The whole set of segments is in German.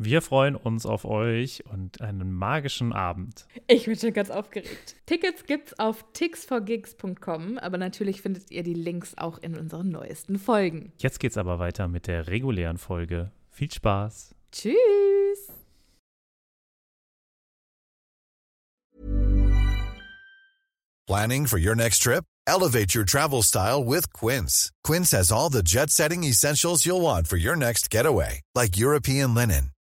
Wir freuen uns auf euch und einen magischen Abend. Ich bin schon ganz aufgeregt. Tickets gibt's auf tixforgigs.com, aber natürlich findet ihr die Links auch in unseren neuesten Folgen. Jetzt geht's aber weiter mit der regulären Folge. Viel Spaß. Tschüss. Planning for your next trip? Elevate your travel style with Quince. Quince has all the jet-setting essentials you'll want for your next getaway, like European linen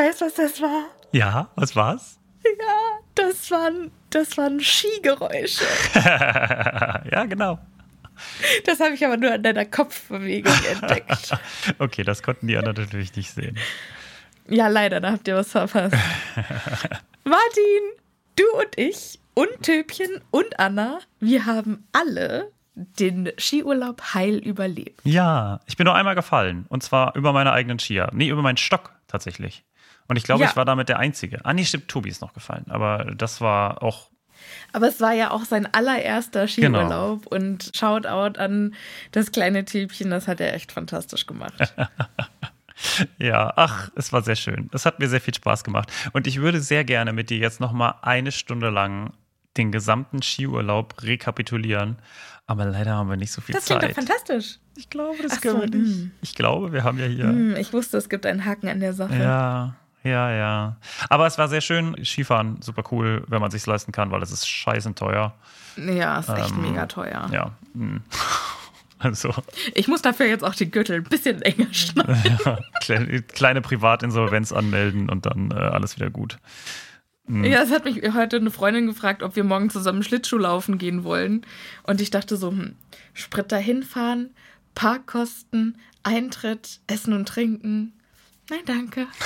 weiß, was das war. Ja, was war's? Ja, das waren, das waren Skigeräusche. ja, genau. Das habe ich aber nur an deiner Kopfbewegung entdeckt. okay, das konnten die anderen natürlich nicht sehen. Ja, leider, da habt ihr was verpasst. Martin, du und ich und Töpchen und Anna, wir haben alle den Skiurlaub heil überlebt. Ja, ich bin nur einmal gefallen. Und zwar über meine eigenen Skier. Nee, über meinen Stock tatsächlich. Und ich glaube, Ja. ich war damit der Einzige. Ah, nee, stimmt, Tobi ist noch gefallen. Aber das war auch. Aber es war ja auch sein allererster Skiurlaub und Shoutout an das kleine Typchen, das hat er echt fantastisch gemacht. Ja, ach, es war sehr schön. Es hat mir sehr viel Spaß gemacht. Und ich würde sehr gerne mit dir jetzt noch mal eine Stunde lang den gesamten Skiurlaub rekapitulieren. Aber leider haben wir nicht so viel Das klingt Zeit. doch fantastisch. Ich glaube, das Ach können so, wir nicht. Ich glaube, wir haben ja hier. Hm, ich wusste, es gibt einen Haken an der Sache. Ja, Ja, ja. Aber es war sehr schön. Skifahren, super cool, wenn man sich leisten kann, weil es ist scheißen teuer. Ja, ist echt Ähm, mega teuer. Ja. hm. Also, Ich muss dafür jetzt auch die Gürtel ein bisschen enger schneiden. kleine, kleine Privatinsolvenz anmelden und dann äh, alles wieder gut. Ja, es hat mich heute eine Freundin gefragt, ob wir morgen zusammen Schlittschuh laufen gehen wollen. Und ich dachte so, hm, Sprit dahin fahren, Parkkosten, Eintritt, Essen und Trinken. Nein, danke.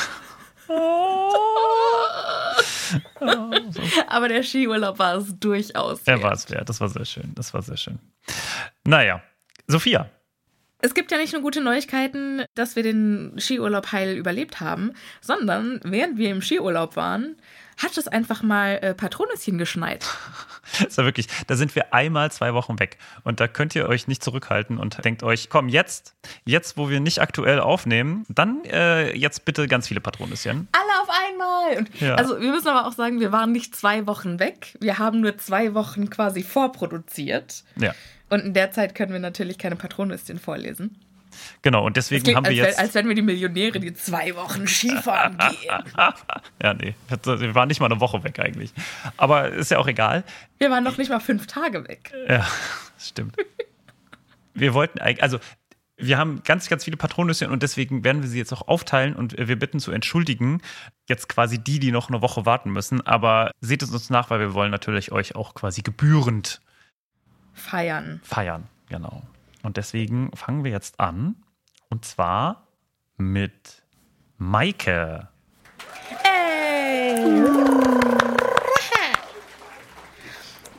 Aber der Skiurlaub war es durchaus. Er wert. war es wert. Das war sehr schön. Das war sehr schön. Naja, Sophia. Es gibt ja nicht nur gute Neuigkeiten, dass wir den Skiurlaub heil überlebt haben, sondern während wir im Skiurlaub waren, hat es einfach mal äh, Patronüschen geschneit. Das war wirklich, da sind wir einmal zwei Wochen weg. Und da könnt ihr euch nicht zurückhalten und denkt euch, komm, jetzt, jetzt, wo wir nicht aktuell aufnehmen, dann äh, jetzt bitte ganz viele Patronüschen. Alle auf einmal! Und Ja. Also wir müssen aber auch sagen, wir waren nicht zwei Wochen weg. Wir haben nur zwei Wochen quasi vorproduziert. Ja, Und in der Zeit können wir natürlich keine Patronüschen vorlesen. genau. Und deswegen klingt, haben wir als, jetzt. als wären wir die Millionäre, die zwei Wochen Skifahren gehen. ja, nee, wir waren nicht mal eine Woche weg eigentlich. Aber ist ja auch egal. Wir waren noch nicht mal fünf Tage weg. Ja, stimmt. Wir wollten eigentlich, also wir haben ganz, ganz viele Patronüschen und deswegen werden wir sie jetzt auch aufteilen und wir bitten zu entschuldigen, jetzt quasi die, die noch eine Woche warten müssen. Aber seht es uns nach, weil wir wollen natürlich euch auch quasi gebührend Feiern. feiern. Genau. Und deswegen fangen wir jetzt an. Und zwar mit Maike. Ey!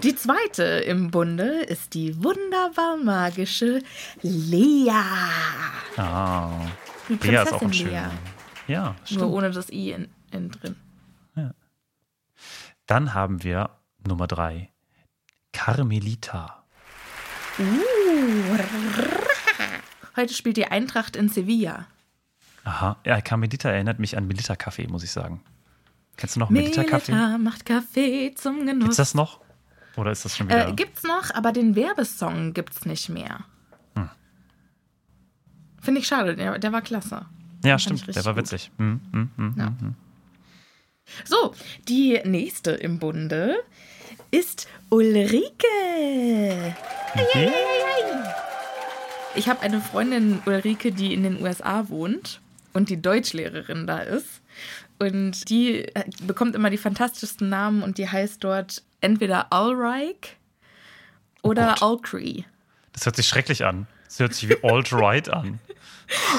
Die zweite im Bunde ist die wunderbar magische Lea. Ah, Die Lea ist auch ein schöner. Ja, Nur stimmt. ohne das I in, in drin. Dann haben wir Nummer drei. Carmelita. Uh. Heute spielt die Eintracht in Sevilla. Aha, ja, Carmelita erinnert mich an Melita Kaffee, muss ich sagen. Kennst du noch Melita Kaffee? Melita macht Kaffee zum Gibt's Genuss. das noch? Oder ist das schon wieder? Äh, gibt's noch, aber den Werbesong gibt's nicht mehr. Hm. Finde ich schade, der, der war klasse. ja, stimmt, der war gut. witzig. Hm, hm, hm, Ja. hm, hm. So, die nächste im Bunde ist Ulrike. Okay. Ich habe eine Freundin, Ulrike, die in den USA wohnt und die Deutschlehrerin da ist. Und die äh, bekommt immer die fantastischsten Namen und die heißt dort entweder Ulrike oder Gott. Ulcree. Das hört sich schrecklich an. Das hört sich wie alt-right an.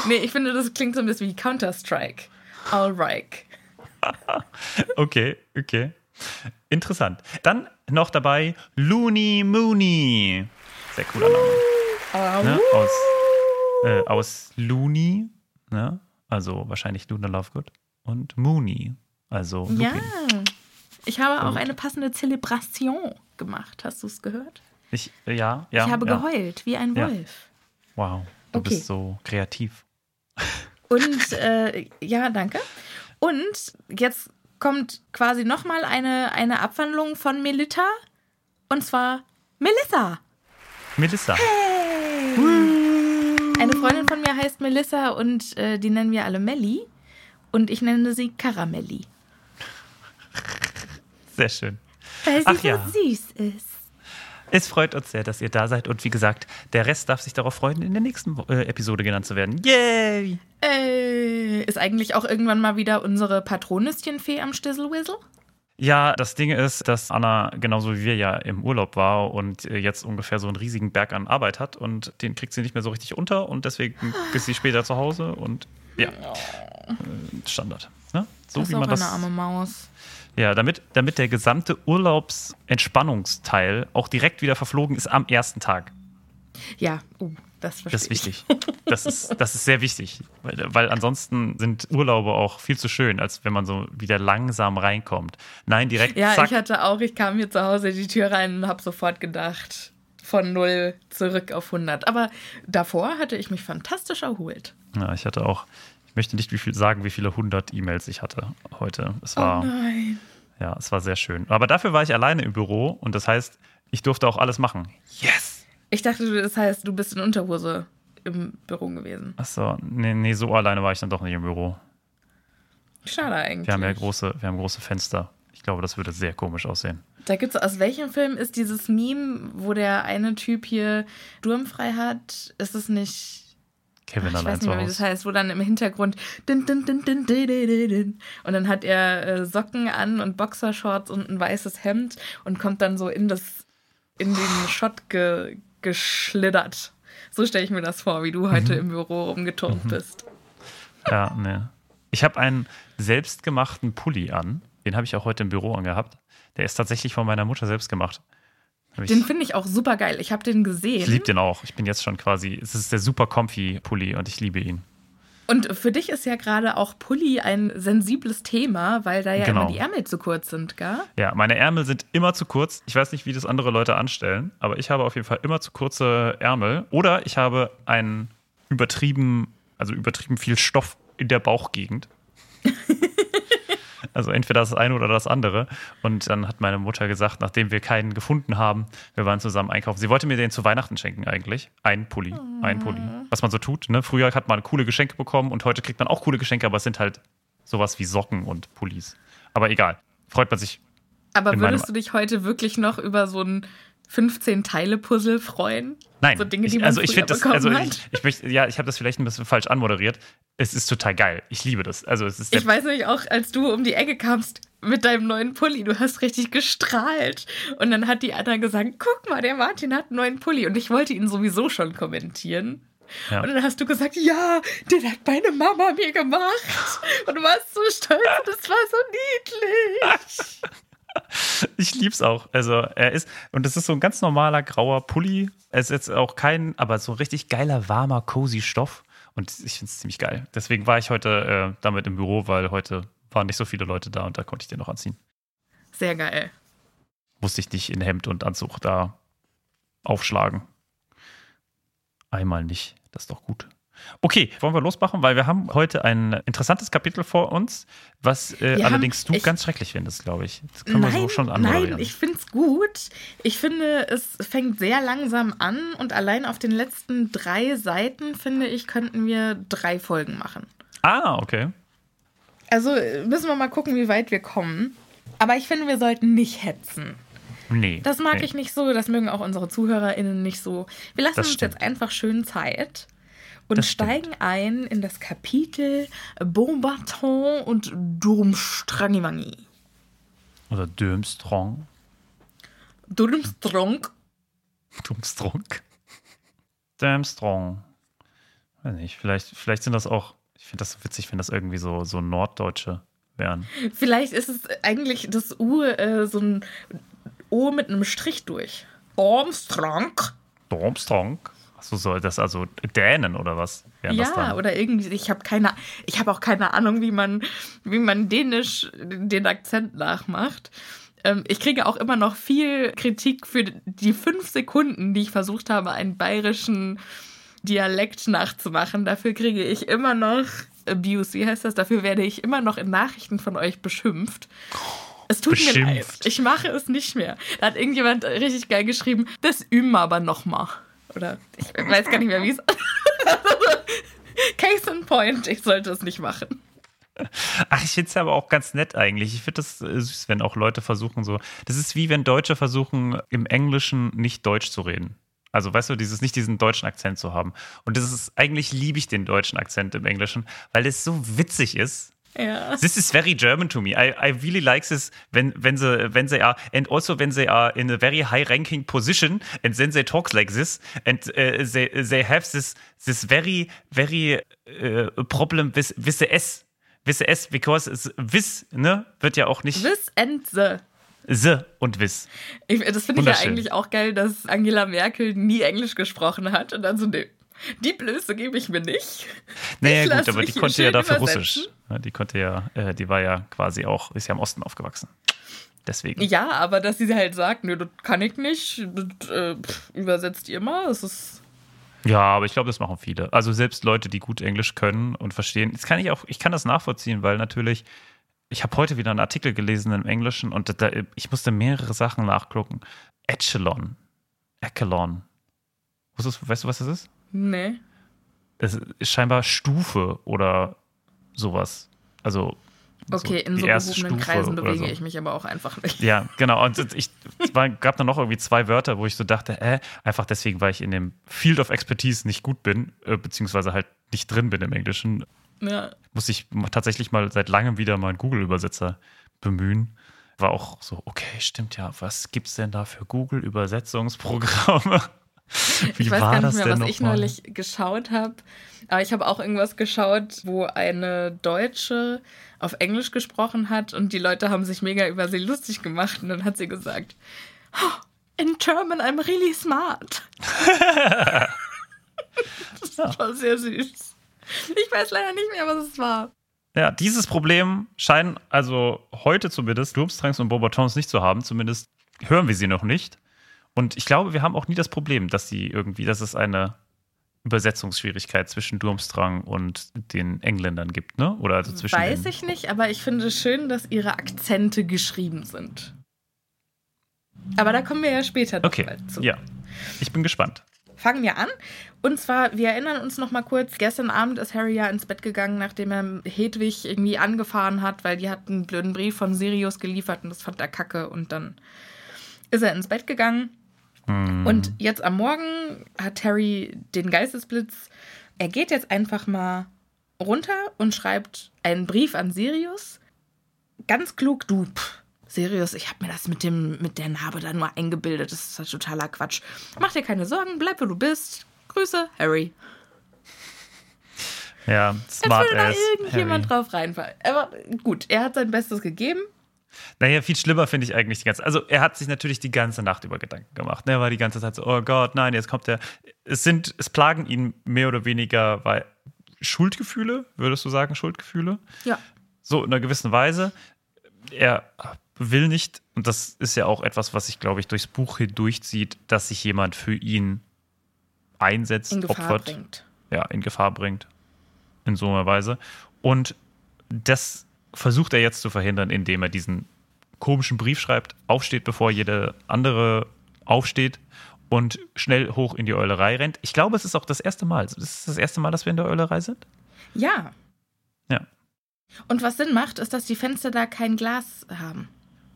Nee, ich finde, das klingt so ein bisschen wie Counter-Strike. Ulrike. Okay, okay. Interessant. Dann noch dabei Looney Mooney. Sehr cooler Name. Ne? Aus, äh, aus Looney, ne? also wahrscheinlich Luna Lovegood, und Mooney, also Ja. Lupin. Ich habe auch eine passende Zelebration gemacht. Hast du es gehört? Ich, äh, ja, ja. ich habe ja. geheult, wie ein Ja. Wolf. Wow, du Okay. bist so kreativ. Und äh, ja, danke. Und jetzt kommt quasi nochmal eine, eine Abwandlung von Melita. Und zwar Melissa. Melissa. Eine Freundin von mir heißt Melissa und äh, die nennen wir alle Melli. Und ich nenne sie Karamelli. Sehr schön. Weil sie Ach so ja. süß ist. Es freut uns sehr, dass ihr da seid. Und wie gesagt, der Rest darf sich darauf freuen, in der nächsten äh, Episode genannt zu werden. Yay! Äh, ist eigentlich auch irgendwann mal wieder unsere Patronüschenfee am Stisselwissel? Ja, das Ding ist, dass Anna genauso wie wir ja im Urlaub war und äh, jetzt ungefähr so einen riesigen Berg an Arbeit hat und den kriegt sie nicht mehr so richtig unter und deswegen ist sie später zu Hause und ja, äh, Standard. Ne? So das wie ist auch man das. eine arme Maus. Ja, damit, damit der gesamte Urlaubsentspannungsteil auch direkt wieder verflogen ist am ersten Tag. Ja, uh, das Das ist wichtig. Das ist, das ist sehr wichtig. Weil, weil ansonsten sind Urlaube auch viel zu schön, als wenn man so wieder langsam reinkommt. Nein, direkt Ja, zack. ich hatte auch, ich kam hier zu Hause die Tür rein und habe sofort gedacht, von 0 zurück auf 100. Aber davor hatte ich mich fantastisch erholt. Ja, ich hatte auch, ich möchte nicht wie viel sagen, wie viele hundert E-Mails ich hatte heute. Es war, Oh nein. ja, es war sehr schön. Aber dafür war ich alleine im Büro und das heißt, ich durfte auch alles machen. Yes! Ich dachte, das heißt, du bist in Unterhose im Büro gewesen. Achso, nee, nee, so alleine war ich dann doch nicht im Büro. Schade eigentlich. Wir haben ja große, wir haben große Fenster. Ich glaube, das würde sehr komisch aussehen. Da gibt's aus welchem Film ist dieses Meme, wo der eine Typ hier Durmfrei hat? Ist es nicht Kevin Ach, ich weiß nicht mehr, wie das heißt, wo dann im Hintergrund din, din, din, din, din, din, din, und dann hat er äh, Socken an und Boxershorts und ein weißes Hemd und kommt dann so in das in den Shot ge, geschlittert. So stelle ich mir das vor, wie du heute im Büro rumgeturnt bist. Ja, ne. Ich habe einen selbstgemachten Pulli an. Den habe ich auch heute im Büro angehabt. Der ist tatsächlich von meiner Mutter selbst gemacht. Den finde ich auch super geil. Ich habe den gesehen. ich liebe den auch. Ich bin jetzt schon quasi, es ist der super comfy Pulli und ich liebe ihn. Und für dich ist ja gerade auch Pulli ein sensibles Thema, weil da ja Genau. immer die Ärmel zu kurz sind, gell? Ja, meine Ärmel sind immer zu kurz. Ich weiß nicht, wie das andere Leute anstellen, aber ich habe auf jeden Fall immer zu kurze Ärmel. Oder ich habe einen übertrieben, also übertrieben viel Stoff in der Bauchgegend. also entweder das eine oder das andere. Und dann hat meine Mutter gesagt, nachdem wir keinen gefunden haben, wir waren zusammen einkaufen. Sie wollte mir den zu Weihnachten schenken eigentlich. Ein Pulli, ein Pulli. Was man so tut. Ne? Früher hat man coole Geschenke bekommen und heute kriegt man auch coole Geschenke, aber es sind halt sowas wie Socken und Pullis. Aber egal. Freut man sich Aber würdest du dich heute wirklich noch über so ein 15-Teile-Puzzle freuen? Nein, So Dinge, die ich, man also ich früher finde das, also ich, ich möchte, ja, ich habe das vielleicht ein bisschen falsch anmoderiert. Es ist total geil. Ich liebe das. Also es ist Ich weiß nämlich auch, als du um die Ecke kamst mit deinem neuen Pulli, du hast richtig gestrahlt. Und dann hat die Anna gesagt, guck mal, der Martin hat einen neuen Pulli. Und ich wollte ihn sowieso schon kommentieren. Ja. Und dann hast du gesagt, ja, den hat meine Mama mir gemacht. Und du warst so stolz und es war so niedlich. ich lieb's auch. Also er ist und es ist so ein ganz normaler grauer Pulli. Es ist jetzt auch kein, aber so richtig geiler warmer cozy Stoff. Und ich finde es ziemlich geil. Deswegen war ich heute äh, damit im Büro, weil heute waren nicht so viele Leute da und da konnte ich den noch anziehen. Sehr geil. Musste ich nicht in Hemd und Anzug da aufschlagen. Einmal nicht. Das ist doch gut. Okay, wollen wir losmachen, weil wir haben heute ein interessantes Kapitel vor uns, was äh, Wir allerdings du ich- ganz schrecklich findest, glaube ich. Das können wir so schon nein, anmoderieren. ich finde es gut. Ich finde, es fängt sehr langsam an und allein auf den letzten drei Seiten, finde ich, könnten wir drei Folgen machen. ah, okay. Also äh, müssen wir mal gucken, wie weit wir kommen. Aber ich finde, wir sollten nicht hetzen. Nee. Das mag nee. ich nicht so, das mögen auch unsere ZuhörerInnen nicht so. Wir lassen uns jetzt einfach schön Zeit und Das stimmt. steigen ein in das Kapitel Bombarton und Durmstrangivangi. Oder Dömstrong. Durmstrong. Dumstrong. Dömstrong. Weiß nicht, vielleicht, vielleicht sind das auch, ich finde das so witzig, wenn das irgendwie so, so Norddeutsche wären. Vielleicht ist es eigentlich das U äh, so ein O mit einem Strich durch. Armstrong. Domstrong? Achso, soll das also Dänen oder was? Ja, oder irgendwie, ich habe keine, ich habe auch keine Ahnung, wie man, wie man dänisch den Akzent nachmacht. Ähm, ich kriege auch immer noch viel Kritik für die fünf Sekunden, die ich versucht habe, einen bayerischen Dialekt nachzumachen. Dafür kriege ich immer noch Abuse, wie heißt das? Dafür werde ich immer noch in Nachrichten von euch beschimpft. Es tut mir leid. Beschimpft. Ich mache es nicht mehr. Da hat irgendjemand richtig geil geschrieben, das üben wir aber nochmal. Oder ich weiß gar nicht mehr, wie es. Case in point, ich sollte es nicht machen. Ach, ich finde es aber auch ganz nett eigentlich. Ich finde das äh, süß, wenn auch Leute versuchen so. Das ist wie wenn Deutsche versuchen, im Englischen nicht Deutsch zu reden. Also, weißt du, dieses nicht diesen deutschen Akzent zu haben. Und das ist eigentlich liebe ich den deutschen Akzent im Englischen, weil es so witzig ist. Ja. This is very German to me. I, I really like this when when the when they are and also when they are in a very high ranking position and then they talk like this and uh, they they have this this very very uh, problem with with the s with the s because it's with ne wird ja auch nicht This and the. the und. Ich, das finde ich ja eigentlich auch geil, dass Angela Merkel nie Englisch gesprochen hat und dann so, nee, die Blöße gebe ich mir nicht. Naja Ich gut, aber die konnte ja dafür übersetzen. Russisch. Ja, Die konnte ja, äh, die war ja quasi auch, ist ja im Osten aufgewachsen. Deswegen. Ja, aber dass sie halt sagt, nö, das kann ich nicht, das äh, pff, übersetzt ihr mal, das ist. Ja, aber ich glaube, das machen viele. Also selbst Leute, die gut Englisch können und verstehen. Das kann ich auch, ich kann das nachvollziehen, weil natürlich, ich habe heute wieder einen Artikel gelesen im Englischen und da, ich musste mehrere Sachen nachgucken. Echelon. Echelon. Weißt du, was das ist? Nee. Das ist scheinbar Stufe oder sowas. Also Okay, in so gehobenen Kreisen bewege so. ich mich aber auch einfach nicht. Ja, genau. Und ich, es war, gab dann noch irgendwie zwei Wörter, wo ich so dachte, äh, einfach deswegen, weil ich in dem Field of Expertise nicht gut bin, äh, beziehungsweise halt nicht drin bin im Englischen, ja. muss ich tatsächlich mal seit langem wieder mal einen Google-Übersetzer bemühen. War auch so, okay, stimmt ja, was gibt es denn da für Google-Übersetzungsprogramme? Wie ich weiß gar nicht mehr, was ich mal? neulich geschaut habe. Aber ich habe auch irgendwas geschaut, wo eine Deutsche auf Englisch gesprochen hat und die Leute haben sich mega über sie lustig gemacht. Und dann hat sie gesagt, oh, in German I'm really smart. das war sehr süß. Ich weiß leider nicht mehr, was es war. Ja, dieses Problem scheinen also heute zumindest Durmstranks und Bobatons nicht zu haben. Zumindest hören wir sie noch nicht. Und ich glaube, wir haben auch nie das Problem, dass sie irgendwie, dass es eine Übersetzungsschwierigkeit zwischen Durmstrang und den Engländern gibt, ne? Oder also zwischen Weiß ich nicht, aber ich finde es schön, dass ihre Akzente geschrieben sind. Aber da kommen wir ja später noch okay. zu. Ja, ich bin gespannt. Fangen wir an. Und zwar, wir erinnern uns noch mal kurz, gestern Abend ist Harry ja ins Bett gegangen, nachdem er Hedwig irgendwie angefahren hat, weil die hat einen blöden Brief von Sirius geliefert und das fand er kacke. Und dann ist er ins Bett gegangen. Mhm. Und jetzt am Morgen hat Harry den Geistesblitz. Er geht jetzt einfach mal runter und schreibt einen Brief an Sirius. Ganz klug, du. Pff, Sirius, ich habe mir das mit, dem, mit der Narbe da nur eingebildet. Das ist halt totaler Quatsch. Mach dir keine Sorgen, bleib, wo du bist. Grüße, Harry. Ja, smart Jetzt will da irgendjemand Harry. drauf reinfallen. Aber gut, er hat sein Bestes gegeben. Naja, viel schlimmer finde ich eigentlich die ganze Also, er hat sich natürlich die ganze Nacht über Gedanken gemacht. Er war die ganze Zeit so, oh Gott, nein, jetzt kommt er. Es sind, es plagen ihn mehr oder weniger weil Schuldgefühle, würdest du sagen, Schuldgefühle? Ja. So in einer gewissen Weise. Er will nicht, und das ist ja auch etwas, was sich, glaube ich, durchs Buch hindurchzieht, dass sich jemand für ihn einsetzt, in Gefahr opfert. Bringt. Ja, in Gefahr bringt. In so einer Weise. Und das versucht er jetzt zu verhindern, indem er diesen komischen Brief schreibt, aufsteht, bevor jede andere aufsteht und schnell hoch in die Eulerei rennt. Ich glaube, es ist auch das erste Mal. Das ist das erste Mal, dass wir in der Eulerei sind? Ja. Ja. Und was Sinn macht, ist, dass die Fenster da kein Glas haben.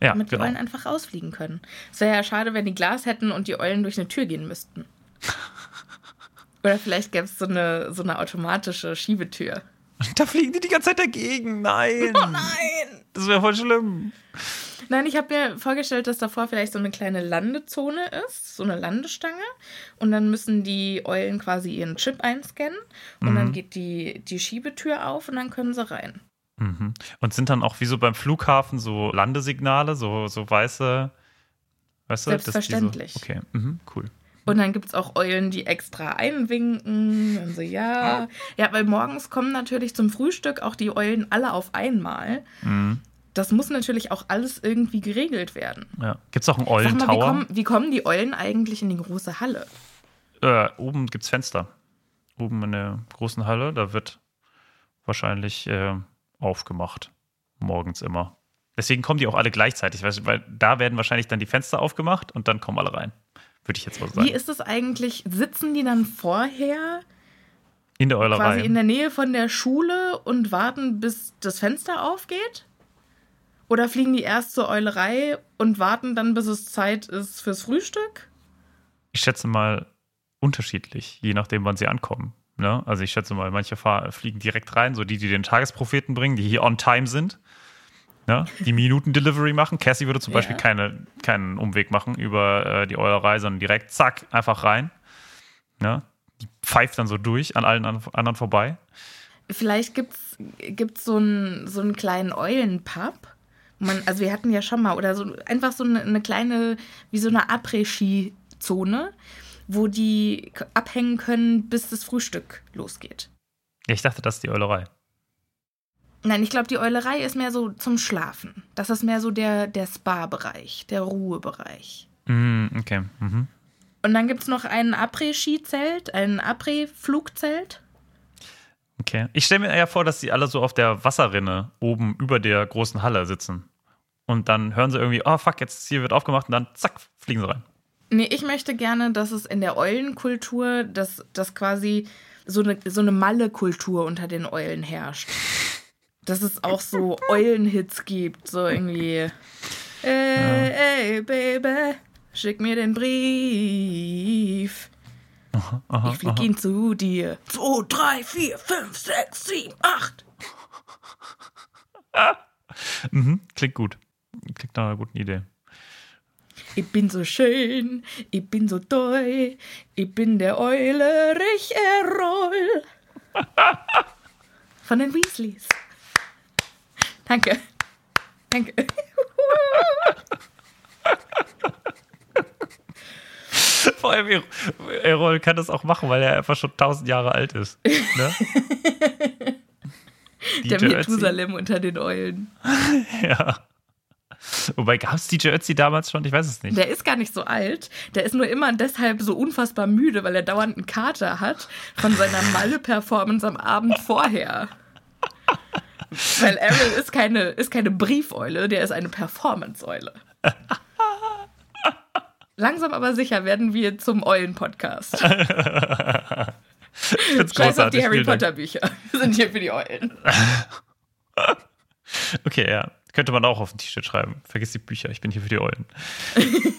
Ja, damit genau. die Eulen einfach rausfliegen können. Es wäre ja schade, wenn die Glas hätten und die Eulen durch eine Tür gehen müssten. Oder vielleicht gäbe es so eine, so eine automatische Schiebetür. Da fliegen die die ganze Zeit dagegen. Nein. Oh nein. Das wäre voll schlimm. Nein, ich habe mir vorgestellt, dass davor vielleicht so eine kleine Landezone ist, so eine Landestange. Und dann müssen die Eulen quasi ihren Chip einscannen. Und mhm. dann geht die, die Schiebetür auf und dann können sie rein. Mhm. Und sind dann auch wie so beim Flughafen so Landesignale, so, so weiße. Weißt du, Selbstverständlich. So, okay, mhm, cool. Und dann gibt es auch Eulen, die extra einwinken. Und so, ja. Ja, weil morgens kommen natürlich zum Frühstück auch die Eulen alle auf einmal. Mhm. Das muss natürlich auch alles irgendwie geregelt werden. Ja. Gibt es auch einen Eulentower? Wie, kommen, wie kommen die Eulen eigentlich in die große Halle? Äh, oben gibt es Fenster. Oben in der großen Halle, da wird wahrscheinlich äh, aufgemacht. Morgens immer. Deswegen kommen die auch alle gleichzeitig, weil da werden wahrscheinlich dann die Fenster aufgemacht und dann kommen alle rein. Würde ich jetzt mal sagen. Wie ist es eigentlich? Sitzen die dann vorher in der Eulerei? Quasi in der Nähe von der Schule und warten, bis das Fenster aufgeht? Oder fliegen die erst zur Eulerei und warten dann, bis es Zeit ist fürs Frühstück? Ich schätze mal unterschiedlich, je nachdem, wann sie ankommen. Ne? Also ich schätze mal, manche fliegen direkt rein, so die, die den Tagespropheten bringen, die hier on time sind ne, die Minuten-Delivery machen. Cassie würde zum ja. Beispiel keine, keinen Umweg machen über äh, die Eulerei, sondern direkt zack, einfach rein. Ne? Die pfeift dann so durch an allen anderen vorbei. Vielleicht gibt es so, ein, so einen kleinen Eulenpub. Man, also wir hatten ja schon mal, oder so einfach so eine, eine kleine, wie so eine Après-Ski-Zone, wo die abhängen können, bis das Frühstück losgeht. Ja, ich dachte, das ist die Eulerei. Nein, ich glaube, die Eulerei ist mehr so zum Schlafen. Das ist mehr so der, der Spa-Bereich, der Ruhebereich. Mm, okay. Mhm. Und dann gibt es noch ein Après-Ski-Zelt, ein Après-Flugzelt. Okay. Ich stelle mir ja vor, dass sie alle so auf der Wasserrinne oben über der großen Halle sitzen. Und dann hören sie irgendwie, oh fuck, jetzt hier wird aufgemacht und dann zack, fliegen sie rein. Nee, ich möchte gerne, dass es in der Eulenkultur, dass, dass quasi so eine, so eine Malle-Kultur unter den Eulen herrscht. Dass es auch so Eulenhits gibt, so irgendwie. Ey, ey, Baby, schick mir den Brief. Aha, aha, Ich flieg aha. ihn zu dir. 2, 3, 4, 5, 6, 7, 8. Mhm, klingt gut. Klingt nach einer guten Idee. Ich bin so schön, ich bin so toll, ich bin der Eule Erroll. Von den Weasleys. Danke. Danke. Vor allem, Er- Errol kann das auch machen, weil er einfach schon tausend Jahre alt ist. Ne? Der. Methusalem unter den Eulen. Ja. Wobei, gab es DJ Ötzi damals schon? Ich weiß es nicht. Der ist gar nicht so alt. Der ist nur immer deshalb so unfassbar müde, weil er dauernd einen Kater hat von seiner Malle-Performance am Abend vorher. Weil Ariel ist keine, ist keine Briefeule, der ist eine Performance-Eule. Langsam aber sicher werden wir zum Eulen-Podcast. Ich find's Scheiß auf die. Harry. Potter-Bücher. Wir sind hier für die Eulen. Okay, ja. Könnte man auch auf ein T-Shirt schreiben. Vergiss die Bücher, ich bin hier für die Eulen.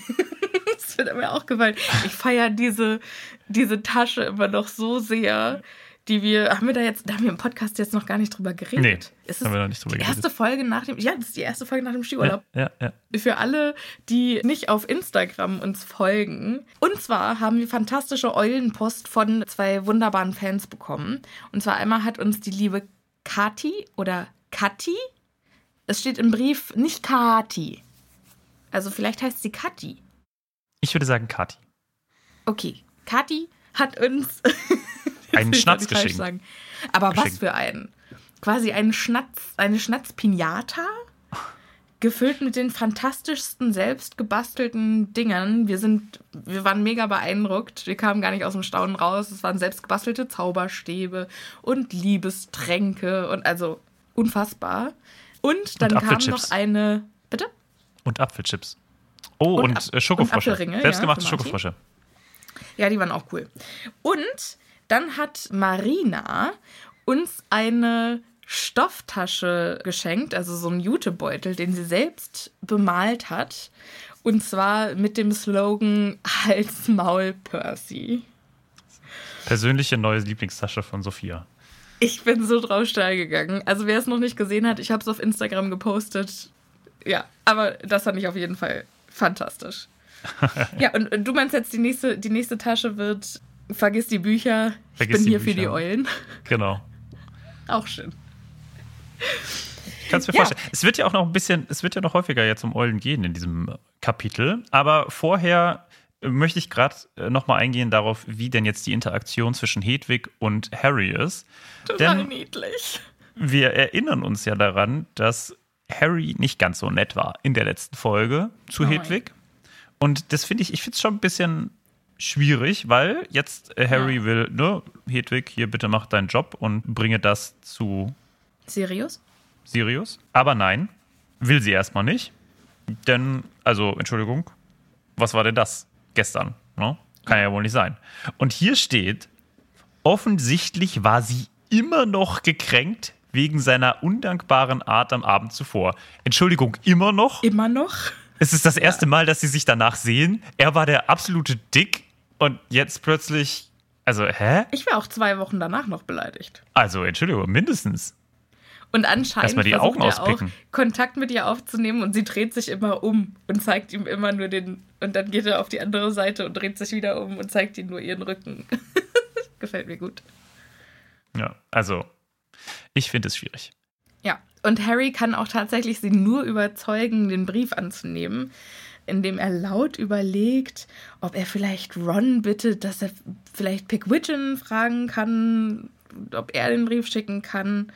Das wird mir auch gefallen. Ich feiere diese, diese Tasche immer noch so sehr, die wir, haben wir da jetzt, da haben wir im Podcast jetzt noch gar nicht drüber geredet. Nee, ist haben wir noch nicht drüber die geredet. erste Folge nach dem, ja, das ist die erste Folge nach dem Skiurlaub. Ja, ja, ja. Für alle, die nicht auf Instagram uns folgen. Und zwar haben wir fantastische Eulenpost von zwei wunderbaren Fans bekommen. Und zwar einmal hat uns die liebe Kati oder Kati. Es steht im Brief nicht Kati. Also vielleicht heißt sie Kati. Ich würde sagen, Kati. Okay, Kathi hat uns Einen Schnatz geschenkt. sagen. Aber was Geschenkt. für einen? Quasi einen Schnatz, eine Schnatz-Pinata, gefüllt mit den fantastischsten selbst gebastelten Dingern. Wir sind, wir waren mega beeindruckt. Wir kamen gar nicht aus dem Staunen raus. Es waren selbst gebastelte Zauberstäbe und Liebestränke und also unfassbar. Und dann Und kam noch eine, bitte? Und Apfelchips. Oh, Und und, äh, Schokofrosche. und Selbstgemachte ja. Schokofrosche. Ja, die waren auch cool. Und dann hat Marina uns eine Stofftasche geschenkt, also so einen Jutebeutel, den sie selbst bemalt hat. Und zwar mit dem Slogan Hals Maul Percy. Persönliche neue Lieblingstasche von Sophia. Ich bin so drauf steil gegangen. Also wer es noch nicht gesehen hat, ich habe es auf Instagram gepostet. Ja, aber das fand ich auf jeden Fall fantastisch. ja, und, und du meinst jetzt, die nächste, die nächste Tasche wird Vergiss die Bücher, Vergiss ich bin hier für Bücher. die Eulen. Genau. Auch schön. Kannst mir Ja. vorstellen. Es wird ja auch noch ein bisschen, es wird ja noch häufiger jetzt um Eulen gehen in diesem äh, Kapitel. Aber vorher äh, möchte ich gerade nochmal eingehen darauf, wie denn jetzt die Interaktion zwischen Hedwig und Harry ist. Total Denn niedlich. wir erinnern uns ja daran, dass Harry nicht ganz so nett war in der letzten Folge zu Nein. Hedwig. Und das finde ich, ich finde es schon ein bisschen schwierig, weil jetzt äh, Harry Ja. will, ne, Hedwig, hier bitte mach deinen Job und bringe das zu Sirius? Sirius. Aber nein, will sie erstmal nicht. Denn, also, Entschuldigung, was war denn das gestern? Ne? Kann ja wohl nicht sein. Und hier steht, offensichtlich war sie immer noch gekränkt wegen seiner undankbaren Art am Abend zuvor. Entschuldigung, immer noch? Immer noch? Es ist das erste Mal, dass sie sich danach sehen. Er war der absolute Dick und jetzt plötzlich. Also, hä? Ich war auch zwei Wochen danach noch beleidigt. Also, Entschuldigung, mindestens. Und anscheinend die versucht Augen er auch Kontakt mit ihr aufzunehmen und sie dreht sich immer um und zeigt ihm immer nur den und dann geht er auf die andere Seite und dreht sich wieder um und zeigt ihm nur ihren Rücken. Gefällt mir gut. Ja, also, ich finde es schwierig. Ja, und Harry kann auch tatsächlich sie nur überzeugen, den Brief anzunehmen, indem er laut überlegt, ob er vielleicht Ron bittet, dass er vielleicht Pickwidgeon fragen kann, ob er den Brief schicken kann.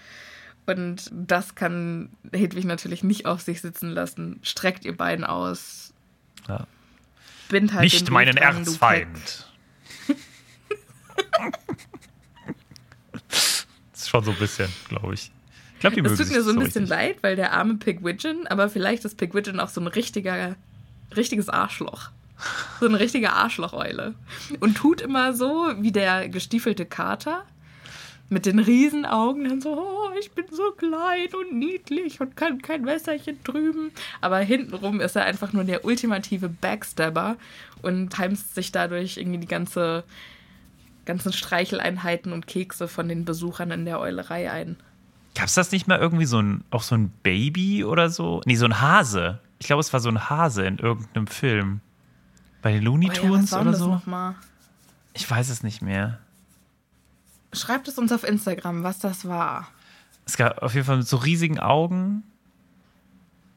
Und das kann Hedwig natürlich nicht auf sich sitzen lassen. Streckt ihr beiden aus. Ja. Bind halt Nicht meinen dran. Erzfeind. das ist schon so ein bisschen, glaube ich. Ich glaube, die Es tut mir so ein so bisschen richtig. leid, weil der arme Pigwidgeon, aber vielleicht ist Pigwidgeon auch so ein richtiger, richtiges Arschloch. So eine richtige Arschlocheule. Und tut immer so wie der gestiefelte Kater. mit den Riesenaugen dann so, oh, ich bin so klein und niedlich und kann kein Messerchen drüben. Aber hintenrum ist er einfach nur der ultimative Backstabber und heimst sich dadurch irgendwie die ganze, ganzen Streicheleinheiten und Kekse von den Besuchern in der Eulerei ein. Gab es das nicht mal irgendwie so ein, auch so ein Baby oder so? Nee, so ein Hase. Ich glaube, es war so ein Hase in irgendeinem Film. Bei den Looney Oh ja, Tunes was war oder so? Ich weiß es nicht mehr. Schreibt es uns auf Instagram, was das war. Es gab auf jeden Fall so riesigen Augen.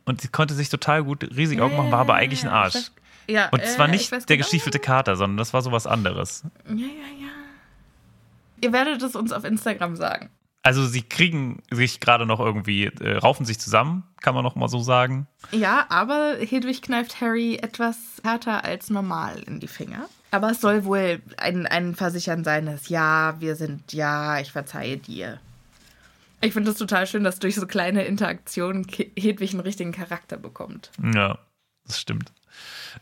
Und sie konnte sich total gut riesige Augen machen, war aber eigentlich ein Arsch. Ja, Und es war äh, nicht der genau. gestiefelte Kater, sondern das war sowas anderes. Ja, ja, ja. Ihr werdet es uns auf Instagram sagen. Also sie kriegen sich gerade noch irgendwie, äh, raufen sich zusammen, kann man noch mal so sagen. Ja, aber Hedwig kneift Harry etwas härter als normal in die Finger. Aber es soll wohl ein, ein Versichern sein, dass ja, wir sind, ja, ich verzeihe dir. Ich finde es total schön, dass durch so kleine Interaktionen Hedwig einen richtigen Charakter bekommt. Ja, das stimmt.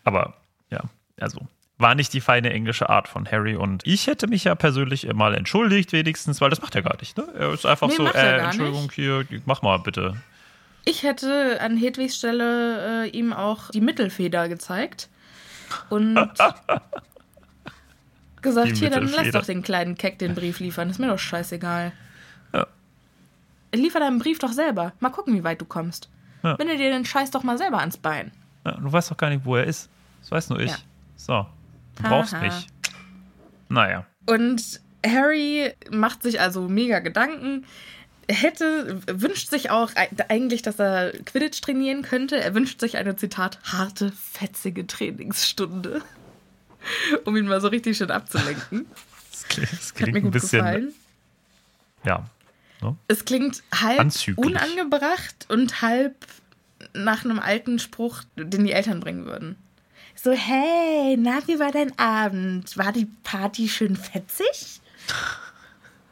Aber ja, also war nicht die feine englische Art von Harry und ich hätte mich ja persönlich mal entschuldigt wenigstens, weil das macht er gar nicht. Ne? Er ist einfach Nee, so, äh, Entschuldigung hier, mach mal bitte. Ich hätte an Hedwigs Stelle äh, ihm auch die Mittelfeder gezeigt und gesagt, Die hier, dann lass doch den kleinen Keck den Brief liefern, ist mir doch scheißegal. Ja. Liefer deinen Brief doch selber. Mal gucken, wie weit du kommst. Ja. Binde dir den Scheiß doch mal selber ans Bein. Ja, du weißt doch gar nicht, wo er ist. Das weiß nur ich. Ja. So, du brauchst Haha. mich. Naja. Und Harry macht sich also mega Gedanken. Hätte, wünscht sich auch eigentlich, dass er Quidditch trainieren könnte. Er wünscht sich eine, Zitat, harte, fetzige Trainingsstunde. Um ihn mal so richtig schön abzulenken. Das klingt, das Hat klingt mir ein gut bisschen, gefallen. ja. Ne? Es klingt halb Anzüglich. unangebracht und halb nach einem alten Spruch, den die Eltern bringen würden. So, hey, na, wie war dein Abend? War die Party schön fetzig?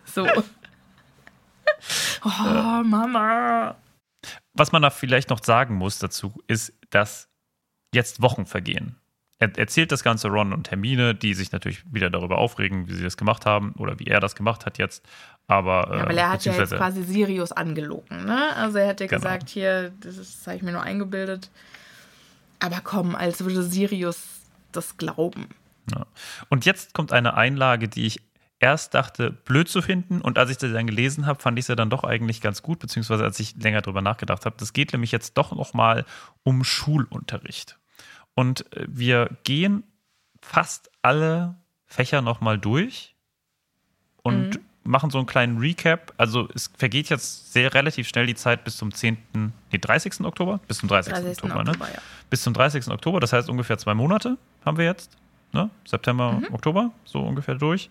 So. Oh, Mama. Was man da vielleicht noch sagen muss dazu, ist, dass jetzt Wochen vergehen. Er erzählt das Ganze Ron und Hermine, die sich natürlich wieder darüber aufregen, wie sie das gemacht haben oder wie er das gemacht hat jetzt. Aber, äh, Ja, weil er hat ja jetzt quasi Sirius angelogen, ne? Also er hat ja Genau. gesagt, hier, das, das habe ich mir nur eingebildet. Aber komm, als würde Sirius das glauben. Ja. Und jetzt kommt eine Einlage, die ich erst dachte, blöd zu finden. Und als ich das dann gelesen habe, fand ich sie dann doch eigentlich ganz gut, beziehungsweise als ich länger drüber nachgedacht habe. Das geht nämlich jetzt doch nochmal um Schulunterricht. Und äh, wir gehen fast alle Fächer nochmal durch und machen so einen kleinen Recap. Also es vergeht jetzt sehr relativ schnell die Zeit bis zum 10., nee, 30. Oktober? Bis zum 30. 30. Oktober, ne? Oktober, ja. bis zum 30. Oktober. Das heißt ungefähr zwei Monate haben wir jetzt. Ne? September, Mhm. Oktober, so ungefähr durch.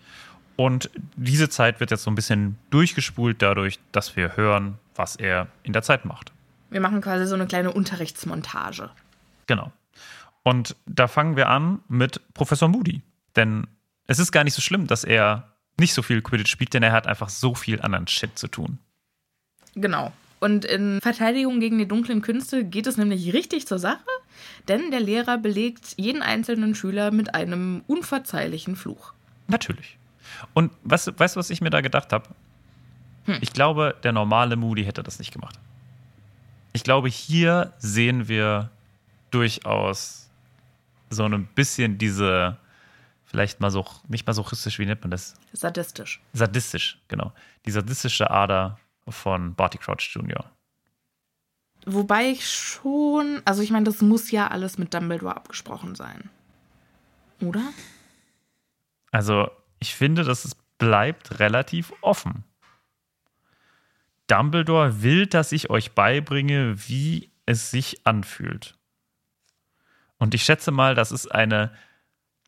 Und diese Zeit wird jetzt so ein bisschen durchgespult dadurch, dass wir hören, was er in der Zeit macht. Wir machen quasi so eine kleine Unterrichtsmontage. Genau. Und da fangen wir an mit Professor Moody. Denn es ist gar nicht so schlimm, dass er nicht so viel Quidditch spielt, denn er hat einfach so viel anderen Shit zu tun. Genau. Und in Verteidigung gegen die dunklen Künste geht es nämlich richtig zur Sache, denn der Lehrer belegt jeden einzelnen Schüler mit einem unverzeihlichen Fluch. Natürlich. Und weißt, du- weißt du, was ich mir da gedacht habe? Hm. Ich glaube, der normale Moody hätte das nicht gemacht. Ich glaube, hier sehen wir durchaus so ein bisschen diese, vielleicht mal so, nicht masochistisch, wie nennt man das? Sadistisch. Sadistisch, genau. Die sadistische Ader von Barty Crouch Jr. Wobei ich schon, also ich meine, das muss ja alles mit Dumbledore abgesprochen sein. Oder? Also, ich finde, dass es bleibt relativ offen. Dumbledore will, dass ich euch beibringe, wie es sich anfühlt. Und ich schätze mal, das ist eine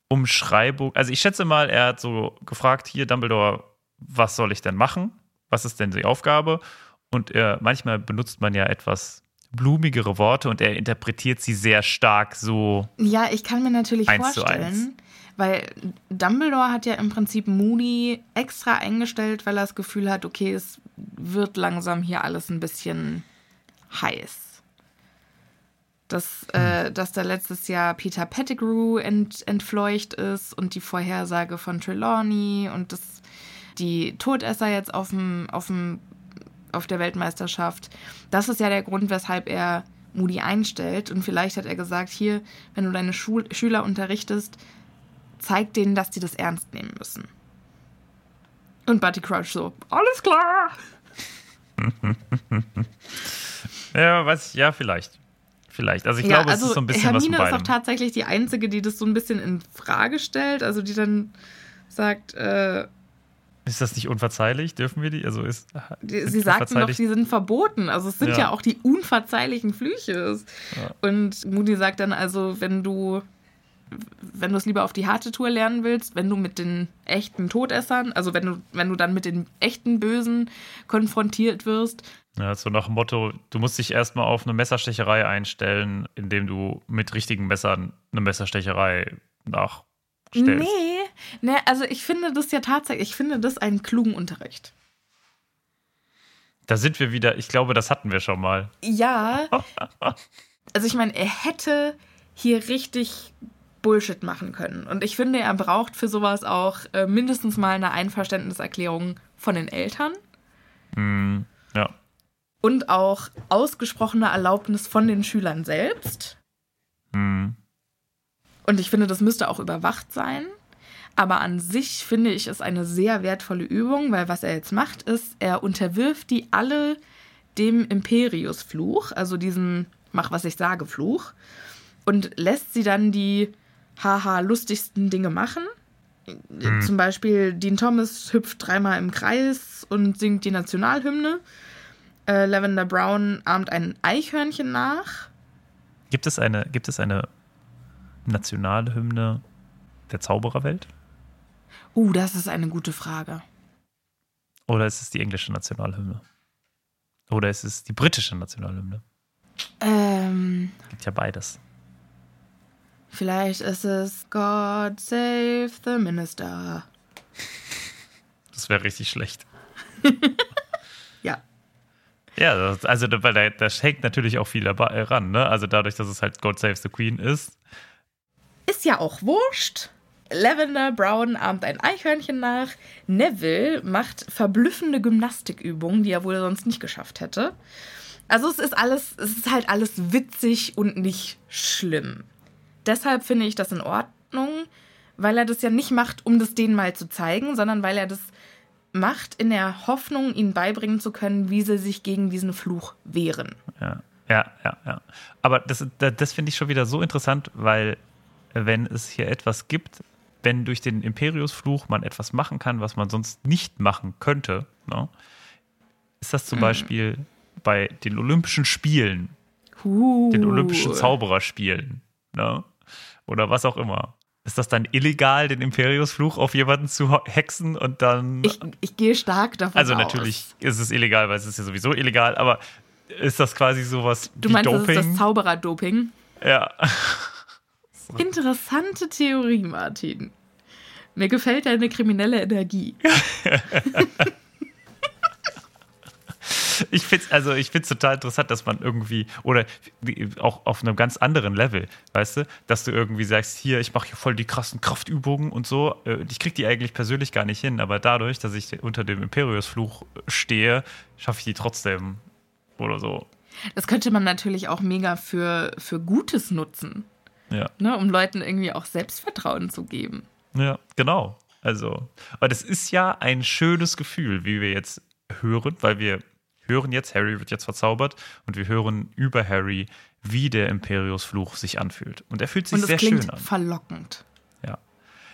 Umschreibung. Also, ich schätze mal, er hat so gefragt: Hier, Dumbledore, was soll ich denn machen? Was ist denn die Aufgabe? Und er, manchmal benutzt man ja etwas blumigere Worte und er interpretiert sie sehr stark so. Ja, ich kann mir natürlich vorstellen, weil Dumbledore hat ja im Prinzip Moody extra eingestellt, weil er das Gefühl hat, okay, es wird langsam hier alles ein bisschen heiß. Dass, äh, dass da letztes Jahr Peter Pettigrew ent, entfleucht ist und die Vorhersage von Trelawney und das die Todesser jetzt auf dem, auf dem, auf der Weltmeisterschaft. Das ist ja der Grund, weshalb er Moody einstellt. Und vielleicht hat er gesagt, hier, wenn du deine Schul Schüler unterrichtest, zeig denen, dass die das ernst nehmen müssen. Und Buddy Crouch so, alles klar. ja, ich, ja, vielleicht. Vielleicht. Also ich ja, glaube, also es ist so ein bisschen Hermine was von ist beidem. auch tatsächlich die Einzige, die das so ein bisschen in Frage stellt. Also die dann sagt, äh, Ist das nicht unverzeihlich? Dürfen wir die? Also ist. sie sagten doch, die sind verboten. Also es sind ja, Ja. auch die unverzeihlichen Flüche. Ja. Und Moody sagt dann also, wenn du wenn du es lieber auf die harte Tour lernen willst, wenn du mit den echten Todessern, also wenn du, wenn du dann mit den echten Bösen konfrontiert wirst, Ja, so nach dem Motto, du musst dich erstmal auf eine Messerstecherei einstellen, indem du mit richtigen Messern eine Messerstecherei nachstellst. Nee, nee, also ich finde das ja tatsächlich, ich finde das einen klugen Unterricht. Da sind wir wieder, ich glaube, das hatten wir schon mal. Ja, also ich meine, er hätte hier richtig Bullshit machen können. Und ich finde, er braucht für sowas auch äh, mindestens mal eine Einverständniserklärung von den Eltern Hm, ja. Und auch ausgesprochene Erlaubnis von den Schülern selbst. Hm. Und ich finde, das müsste auch überwacht sein. Aber an sich finde ich es eine sehr wertvolle Übung, weil was er jetzt macht, ist, er unterwirft die alle dem Imperius-Fluch, also diesem Mach, was ich sage, Fluch, und lässt sie dann die haha lustigsten Dinge machen. Zum Beispiel Dean Thomas hüpft dreimal im Kreis und singt die Nationalhymne. Äh, Lavender Brown ahmt ein Eichhörnchen nach. Gibt es eine, gibt es eine Nationalhymne der Zaubererwelt? Uh, das ist eine gute Frage. Oder ist es die englische Nationalhymne? Oder ist es die britische Nationalhymne? Ähm, Gibt ja beides. vielleicht ist es God Save the Minister. Das wäre richtig schlecht. Ja. Ja, also weil da, da hängt natürlich auch viel dabei, ran, ne? Also dadurch, dass es halt God Save the Queen ist. Ist ja auch wurscht. Lavender Brown ahmt ein Eichhörnchen nach. Neville macht verblüffende Gymnastikübungen, die er wohl sonst nicht geschafft hätte. Also es ist alles, es ist halt alles witzig und nicht schlimm. Deshalb finde ich das in Ordnung, weil er das ja nicht macht, um das denen mal zu zeigen, sondern weil er das macht in der Hoffnung, ihnen beibringen zu können, wie sie sich gegen diesen Fluch wehren. Ja, ja, ja. ja. Aber das, das, das finde ich schon wieder so interessant, weil wenn es hier etwas gibt, wenn durch den Imperiusfluch man etwas machen kann, was man sonst nicht machen könnte, ne? ist das zum Beispiel bei den Olympischen Spielen, Uh. den Olympischen Zaubererspielen, ne? oder was auch immer. Ist das dann illegal, den Imperiusfluch auf jemanden zu hexen und dann. Ich, ich gehe stark davon also aus. natürlich ist es illegal, weil es ist ja sowieso illegal, aber ist das quasi sowas Du wie meinst, das Doping? ist das Zauberer-Doping? ja. Interessante Theorie, Martin. Mir gefällt deine kriminelle Energie. Ich finde es also ich find's total interessant, dass man irgendwie, oder auch auf einem ganz anderen Level, weißt du, dass du irgendwie sagst, hier, ich mache hier voll die krassen Kraftübungen und so. Äh, Ich kriege die eigentlich persönlich gar nicht hin, aber dadurch, dass ich unter dem Imperiusfluch stehe, schaffe ich die trotzdem. Oder so. Das könnte man natürlich auch mega für, für Gutes nutzen, Ja. ne? um Leuten irgendwie auch Selbstvertrauen zu geben. Ja, genau. Also, aber das ist ja ein schönes Gefühl, wie wir jetzt hören, weil wir hören jetzt, Harry wird jetzt verzaubert und wir hören über Harry, wie der Imperiusfluch sich anfühlt. Und er fühlt sich Und es sehr klingt schön an. verlockend. Ja.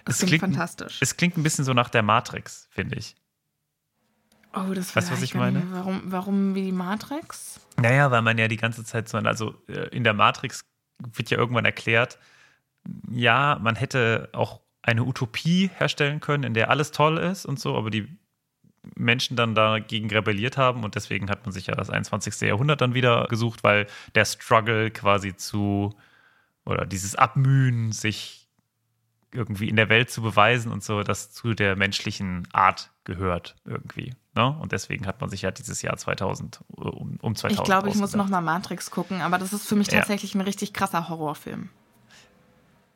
Das Es klingt, klingt- fantastisch. Es klingt ein bisschen so nach der Matrix, finde ich. oh, das Weißt du, was ich meine? Warum, warum wie die Matrix? Naja, weil man ja die ganze Zeit so, also äh, in der Matrix wird ja irgendwann erklärt, ja, man hätte auch eine Utopie herstellen können, in der alles toll ist und so, aber die Menschen dann dagegen rebelliert haben und deswegen hat man sich ja das 21. Jahrhundert dann wieder gesucht, weil der Struggle quasi zu oder dieses Abmühen, sich irgendwie in der Welt zu beweisen und so, das zu der menschlichen Art gehört irgendwie. Ne? Und deswegen hat man sich ja dieses Jahr 2000 äh, um, um 2000 Ich glaube, ich muss ausgedacht. noch mal Matrix gucken, aber das ist für mich Ja. tatsächlich ein richtig krasser Horrorfilm.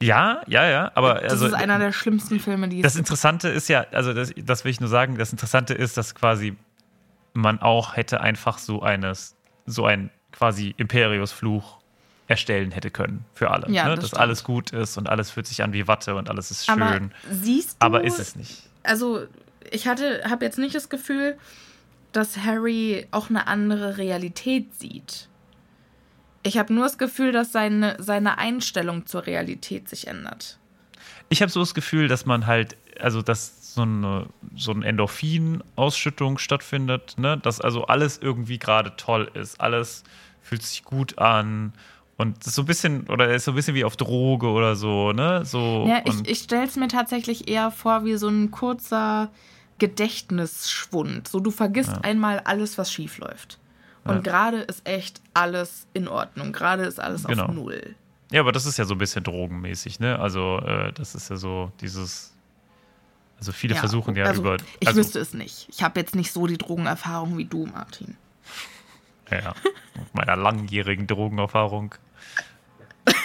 Ja, ja, ja, aber das also ist einer der schlimmsten Filme, die es das Interessante ist ja, also das, das will ich nur sagen, das Interessante ist, dass quasi man auch hätte einfach so eines, so ein quasi Imperius-Fluch erstellen hätte können für alle. Ja, ne? das Dass stimmt. alles gut ist und alles fühlt sich an wie Watte und alles ist schön. Aber Aber, siehst du, ist es nicht. also ich hatte, habe jetzt nicht das Gefühl, dass Harry auch eine andere Realität sieht. Ich habe nur das Gefühl, dass seine, seine Einstellung zur Realität sich ändert. Ich habe so das Gefühl, dass man halt, also dass so eine, so eine Endorphin-Ausschüttung stattfindet, ne? dass also alles irgendwie gerade toll ist. Alles fühlt sich gut an. Und das ist so ein bisschen, oder ist so ein bisschen wie auf Droge oder so, ne? So, Ja, ich, ich stelle es mir tatsächlich eher vor wie so ein kurzer Gedächtnisschwund. So, du vergisst einmal alles, was schief läuft. Und gerade ist echt alles in Ordnung. Gerade ist alles Genau. auf Null. ja, aber das ist ja so ein bisschen drogenmäßig, ne? Also, äh, das ist ja so dieses. Also, viele Ja, versuchen ja also, über. Ich also, wüsste es nicht. Ich habe jetzt nicht so die Drogenerfahrung wie du, Martin. Ja, ja. Mit meiner langjährigen Drogenerfahrung.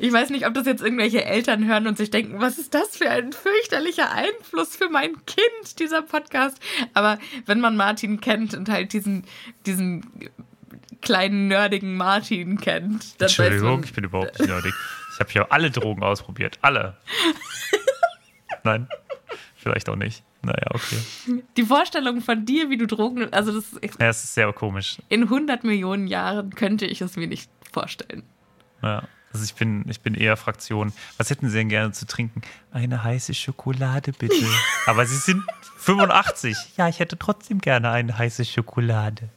Ich weiß nicht, ob das jetzt irgendwelche Eltern hören und sich denken, was ist das für ein fürchterlicher Einfluss für mein Kind, dieser Podcast. Aber wenn man Martin kennt und halt diesen, diesen kleinen nerdigen Martin kennt, dann Entschuldigung, man, ich bin überhaupt nicht nerdig. Ich habe hier alle Drogen ausprobiert. Alle. Nein, vielleicht auch nicht. Naja, okay. die Vorstellung von dir, wie du Drogen, also das Ja, es ist sehr komisch. in 100 Millionen Jahren könnte ich es mir nicht vorstellen. Ja. Also ich bin, ich bin eher Fraktion. Was hätten Sie denn gerne zu trinken? Eine heiße Schokolade, bitte. Aber Sie sind 85. Ja, ich hätte trotzdem gerne eine heiße Schokolade.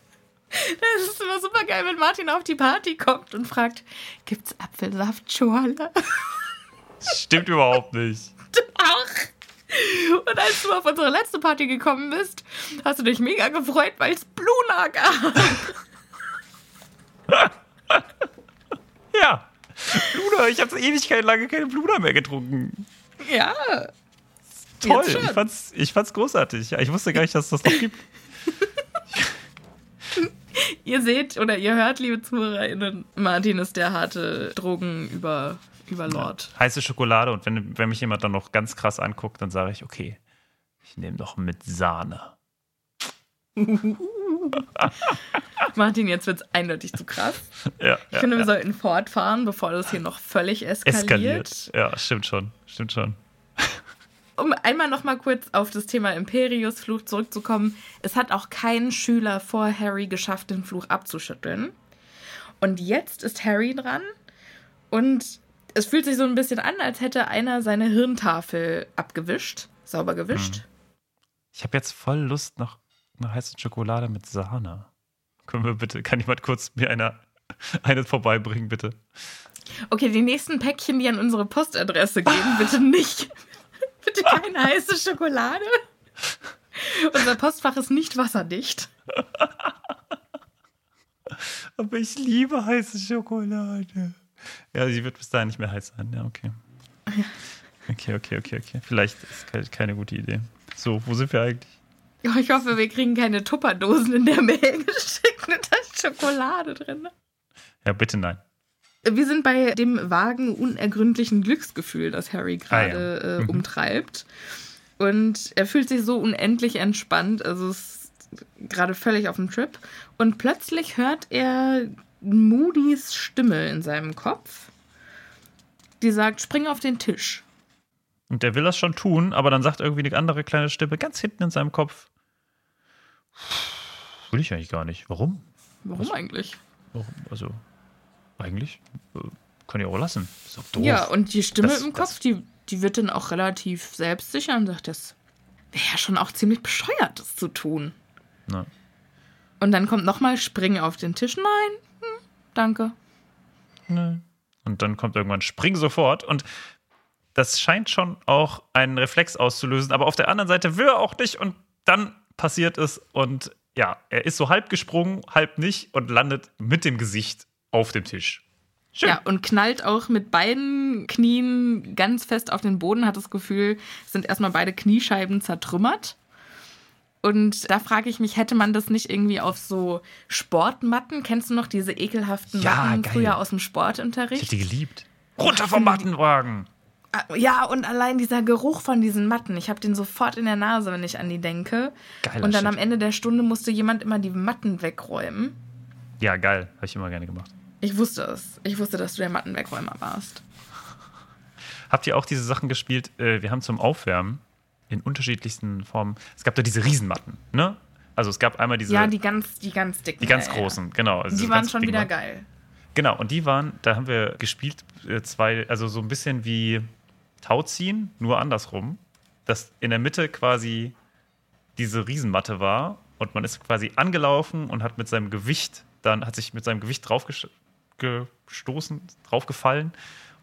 Es ist immer super geil, wenn Martin auf die Party kommt und fragt, gibt's Apfelsaft, Schorle? Stimmt überhaupt nicht. Auch. Und als du auf unsere letzte Party gekommen bist, hast du dich mega gefreut, weil es Bluna gab. Ja. Bluna, ich habe Ewigkeit lange keine Bluna mehr getrunken. Ja. Toll, ich fand's, ich fand's großartig. Ja, ich wusste gar nicht, dass es das noch gibt. Ihr seht oder ihr hört, liebe ZuhörerInnen, Martin ist der harte Drogenüber Überlord. Heiße Schokolade und wenn, wenn mich jemand dann noch ganz krass anguckt, dann sage ich, okay, ich nehme doch mit Sahne. Martin, jetzt wird's eindeutig zu krass. Ja, Ich ja, finde, wir ja. sollten fortfahren, bevor das hier noch völlig eskaliert. eskaliert. Ja, stimmt schon, stimmt schon. Um einmal noch mal kurz auf das Thema Imperius-Fluch zurückzukommen. Es hat auch kein Schüler vor Harry geschafft, den Fluch abzuschütteln. Und jetzt ist Harry dran und es fühlt sich so ein bisschen an, als hätte einer seine Hirntafel abgewischt, sauber gewischt. Ich habe jetzt voll Lust einer heißen Schokolade mit Sahne. Können wir bitte, kann jemand kurz mir eine, eine vorbeibringen, bitte? Okay, die nächsten Päckchen, die an unsere Postadresse gehen, bitte nicht. bitte keine heiße Schokolade. Unser Postfach ist nicht wasserdicht. Aber ich liebe heiße Schokolade. Ja, sie wird bis dahin nicht mehr heiß sein. Ja, okay. Okay, okay, okay, okay. Vielleicht ist ke- keine gute Idee. So, wo sind wir eigentlich? Ich hoffe, wir kriegen keine Tupperdosen in der Mail geschickt mit ist Schokolade drin. Ja, bitte nein. Wir sind bei dem vagen, unergründlichen Glücksgefühl, das Harry gerade Ah, ja. äh, umtreibt. Und er fühlt sich so unendlich entspannt, also ist gerade völlig auf dem Trip. Und plötzlich hört er Moody's Stimme in seinem Kopf, die sagt, spring auf den Tisch. Und der will das schon tun, aber dann sagt irgendwie eine andere kleine Stimme ganz hinten in seinem Kopf: Will ich eigentlich gar nicht. Warum? Warum eigentlich? Warum? Also, eigentlich äh, kann ich auch lassen. Ist doch doof. Ja, und die Stimme Das- im das- Kopf, die, die wird dann auch relativ selbstsicher und sagt, das wäre ja schon auch ziemlich bescheuert, das zu tun. Na, Und dann kommt nochmal Springen auf den Tisch. Nein, hm, danke. ne. Und dann kommt irgendwann Spring sofort. Und das scheint schon auch einen Reflex auszulösen. Aber auf der anderen Seite will er auch nicht. Und dann passiert es. Und ja, er ist so halb gesprungen, halb nicht und landet mit dem Gesicht auf dem Tisch. Schön. Ja, und knallt auch mit beiden Knien ganz fest auf den Boden, hat das Gefühl, sind erstmal beide Kniescheiben zertrümmert. Und da frage ich mich, hätte man das nicht irgendwie auf so Sportmatten? Kennst du noch diese ekelhaften Ja, Matten geil. früher aus dem Ich Sportunterricht? hätte die geliebt. Runter vom Mattenwagen. Ah, Ja, und allein dieser Geruch von diesen Matten. Ich habe den sofort in der Nase, wenn ich an die denke. Geiler und dann Shit. am Ende der Stunde musste jemand immer die Matten wegräumen. Ja, geil. Habe ich immer gerne gemacht. Ich wusste es. Ich wusste, dass du der Mattenwegräumer warst. Habt ihr auch diese Sachen gespielt? Äh, wir haben zum Aufwärmen in unterschiedlichsten Formen. Es gab da diese Riesenmatten, ne? Also es gab einmal diese, ja, die ganz, die ganz dicken. die ganz ja, ja. großen, genau. Also Die waren schon wieder waren. geil. Genau, und die waren, da haben wir gespielt, äh, zwei, also so ein bisschen wie Tauziehen, nur andersrum. Dass in der Mitte quasi diese Riesenmatte war und man ist quasi angelaufen und hat mit seinem Gewicht, dann hat sich mit seinem Gewicht draufgestoßen, draufgefallen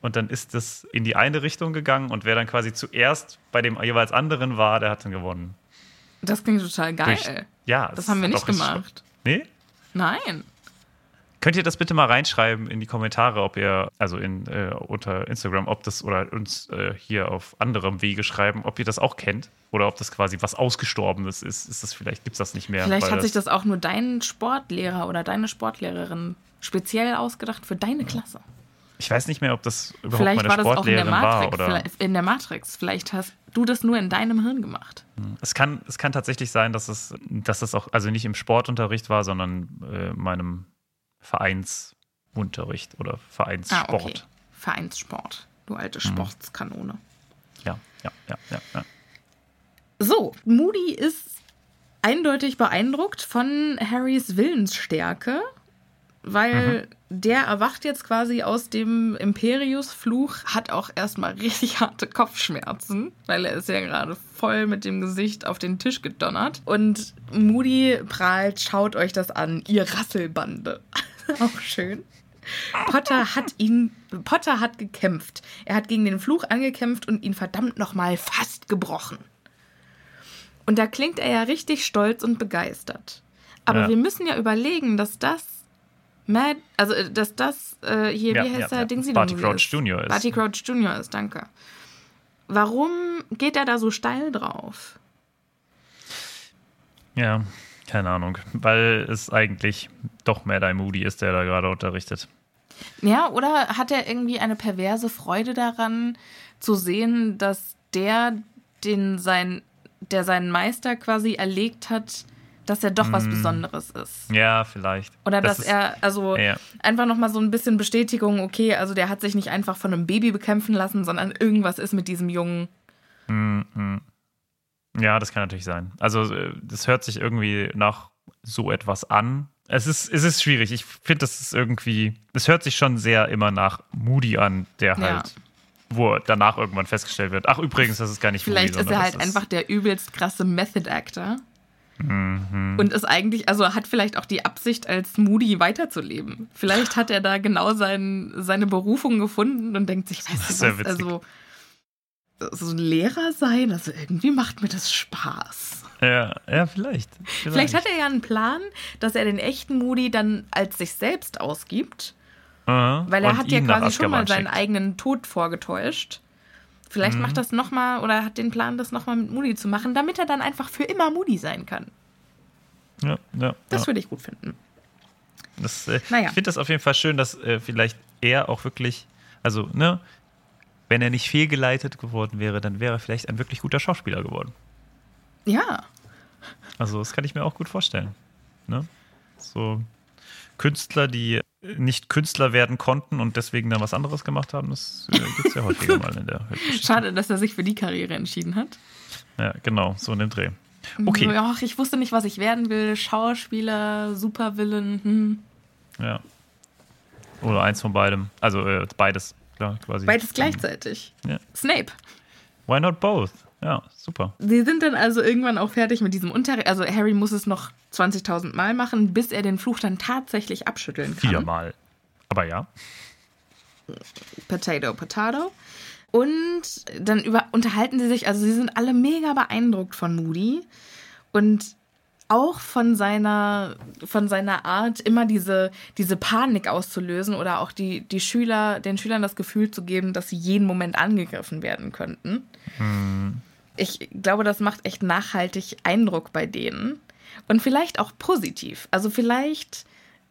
und dann ist es in die eine Richtung gegangen und wer dann quasi zuerst bei dem jeweils anderen war, der hat dann gewonnen. Das klingt total geil. Durch- ja, das es haben wir nicht gemacht. Nee? Nein. Könnt ihr das bitte mal reinschreiben in die Kommentare, ob ihr, also in, äh, unter Instagram, ob das oder uns äh, hier auf anderem Wege schreiben, ob ihr das auch kennt oder ob das quasi was Ausgestorbenes ist. Ist das vielleicht, gibt es das nicht mehr? Vielleicht hat sich das auch nur dein Sportlehrer oder deine Sportlehrerin speziell ausgedacht für deine Klasse. Ich weiß nicht mehr, ob das überhaupt Vielleicht meine war das auch in der Sportlehrerin war Matrix. oder. Vielleicht- In der Matrix. Vielleicht hast du das nur in deinem Hirn gemacht. Es kann, es kann tatsächlich sein, dass es, dass das auch, also nicht im Sportunterricht war, sondern äh, meinem Vereinsunterricht oder Vereinssport. Ah, okay. Vereinssport. Du alte Mhm. Sportskanone. Ja, ja, ja, ja, ja. So, Moody ist eindeutig beeindruckt von Harrys Willensstärke, weil der erwacht jetzt quasi aus dem Imperius-Fluch, hat auch erstmal richtig harte Kopfschmerzen, weil er ist ja gerade voll mit dem Gesicht auf den Tisch gedonnert. Und Moody prahlt, schaut euch das an, ihr Rasselbande. auch schön. Potter hat ihn, Potter hat gekämpft. Er hat gegen den Fluch angekämpft und ihn verdammt nochmal fast gebrochen. Und da klingt er ja richtig stolz und begeistert. Aber Ja. wir müssen ja überlegen, dass das Mad, also äh, dass das äh, hier, Ja, wie heißt ja, er, ja. Dingsy Barty Crouch Jr. ist. Barty Crouch Jr. ist, danke. Warum geht er da so steil drauf? Ja, keine Ahnung. Weil es eigentlich doch Mad Eye Moody ist, der da gerade unterrichtet. Ja, oder hat er irgendwie eine perverse Freude daran, zu sehen, dass der, den sein, der seinen Meister quasi erlegt hat, dass er doch was Besonderes ist? Ja, vielleicht. Oder Mm. Das dass ist- er, also Ja. einfach nochmal so ein bisschen Bestätigung, okay, also der hat sich nicht einfach von einem Baby bekämpfen lassen, sondern irgendwas ist mit diesem Jungen. Ja, das kann natürlich sein. Also, äh, das hört sich irgendwie nach so etwas an. Es ist, es ist schwierig. Ich finde, das ist irgendwie, es hört sich schon sehr immer nach Moody an, der Ja. halt, wo danach irgendwann festgestellt wird. Ach, übrigens, das ist gar nicht Vielleicht Moody, ist er halt einfach der übelst krasse Method Actor. Mhm. Und ist eigentlich, also hat vielleicht auch die Absicht, als Moody weiterzuleben. Vielleicht hat er da genau sein, seine Berufung gefunden und denkt sich, weißt Das du ist ja was, also so ein Lehrer sein, also irgendwie macht mir das Spaß. Ja, ja, vielleicht. Vielleicht hat er ja einen Plan, dass er den echten Moody dann als sich selbst ausgibt, Aha. weil er Und hat ja quasi schon mal seinen schickt. eigenen Tod vorgetäuscht. Vielleicht Mhm. macht das nochmal oder hat den Plan, das nochmal mit Moody zu machen, damit er dann einfach für immer Moody sein kann. Ja, ja, Das ja. würde ich gut finden. Das, äh, Naja. Ich finde das auf jeden Fall schön, dass äh, vielleicht er auch wirklich, also, ne, wenn er nicht fehlgeleitet geworden wäre, dann wäre er vielleicht ein wirklich guter Schauspieler geworden. Ja. Also, das kann ich mir auch gut vorstellen. Ne? So Künstler, die nicht Künstler werden konnten und deswegen dann was anderes gemacht haben, das äh, gibt es ja häufiger mal in der Weltgeschichte. Schade, dass er sich für die Karriere entschieden hat. Ja, genau, so in dem Dreh. Okay, Ach, ich wusste nicht, was ich werden will. Schauspieler, Supervillain. Hm. ja. Oder eins von beidem. Also äh, beides, klar, quasi. Beides gleichzeitig. Ja. Snape. Why not both? Ja, super. Sie sind dann also irgendwann auch fertig mit diesem Unterricht. Also Harry muss es noch 20.000 Mal machen, bis er den Fluch dann tatsächlich abschütteln kann. Viermal. Aber ja. Potato, Potato. Und dann über, unterhalten sie sich, also sie sind alle mega beeindruckt von Moody und auch von seiner, von seiner Art, immer diese, diese Panik auszulösen oder auch die, die Schüler, den Schülern das Gefühl zu geben, dass sie jeden Moment angegriffen werden könnten. Ich glaube, das macht echt nachhaltig Eindruck bei denen. Und vielleicht auch positiv. Also vielleicht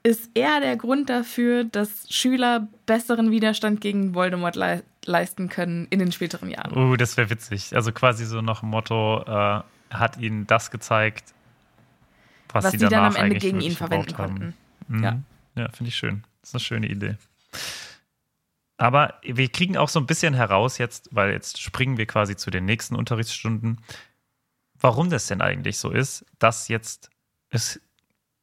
ist er der Grund dafür, dass Schüler besseren Widerstand gegen Voldemort le leisten können in den späteren Jahren. Uh, das wäre witzig. Also quasi so nach dem Motto, äh, hat ihnen das gezeigt, was, Was sie dann am Ende gegen ihn verwenden konnten. Mhm. Ja. Ja, finde ich schön. Das ist eine schöne Idee. Aber wir kriegen auch so ein bisschen heraus jetzt, weil jetzt springen wir quasi zu den nächsten Unterrichtsstunden, warum das denn eigentlich so ist, dass jetzt es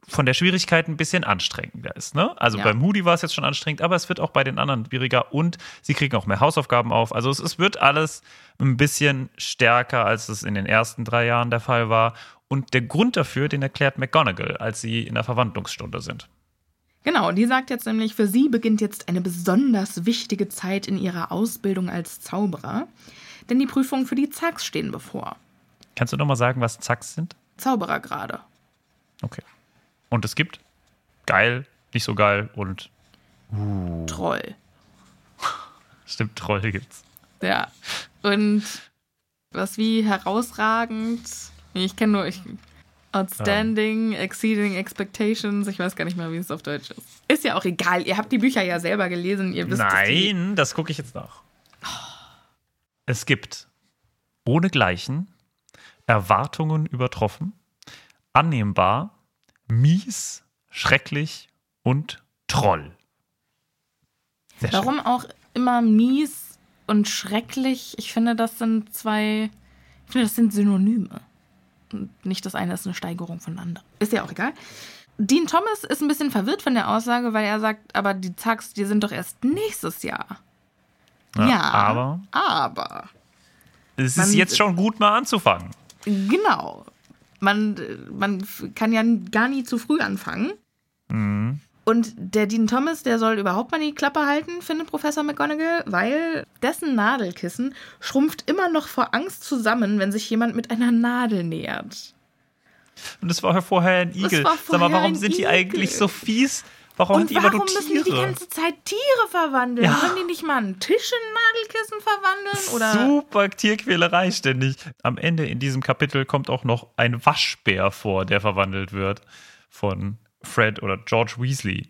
von der Schwierigkeit ein bisschen anstrengender ist. Ne? Also Ja. bei Moody war es jetzt schon anstrengend, aber es wird auch bei den anderen schwieriger und sie kriegen auch mehr Hausaufgaben auf. Also es, es wird alles ein bisschen stärker, als es in den ersten drei Jahren der Fall war. Und der Grund dafür, den erklärt McGonagall, als sie in der Verwandlungsstunde sind. Genau, die sagt jetzt nämlich, für sie beginnt jetzt eine besonders wichtige Zeit in ihrer Ausbildung als Zauberer. Denn die Prüfungen für die Zags stehen bevor. Kannst du noch mal sagen, was Zacks sind? Zauberer gerade. Okay. Und es gibt geil, nicht so geil und Troll. stimmt, Troll gibt's. Ja. Und was wie herausragend. Ich kenne nur. Ich, outstanding, exceeding expectations. Ich weiß gar nicht mehr, wie es auf Deutsch ist. Ist ja auch egal. Ihr habt die Bücher ja selber gelesen. Ihr wisst, Nein, das gucke ich jetzt nach. Es gibt ohnegleichen Erwartungen übertroffen, annehmbar, mies, schrecklich und Troll. Sehr schön. Warum auch immer mies und schrecklich? Ich finde, das sind zwei. Ich finde, das sind Synonyme. Und nicht das eine ist eine Steigerung von dem anderen. Ist ja auch egal. Dean Thomas ist ein bisschen verwirrt von der Aussage, weil er sagt, aber die Zags, die sind doch erst nächstes Jahr. Ja, Aber Aber. es ist jetzt schon gut, mal anzufangen. Genau. Man, man kann ja gar nie zu früh anfangen. Mhm. Und der Dean Thomas, der soll überhaupt mal die Klappe halten, findet Professor McGonagall, weil dessen Nadelkissen schrumpft immer noch vor Angst zusammen, wenn sich jemand mit einer Nadel nähert. Und es war ja vorher ein Igel. war Sag vorher mal, warum sind die Igel. eigentlich so fies? Warum Und die immer warum nur müssen die die Tiere? ganze Zeit Tiere verwandeln? Ja. Können die nicht mal einen Tisch in Nadelkissen verwandeln? Oder Super Tierquälerei ständig. Am Ende in diesem Kapitel kommt auch noch ein Waschbär vor, der verwandelt wird von Fred oder George Weasley.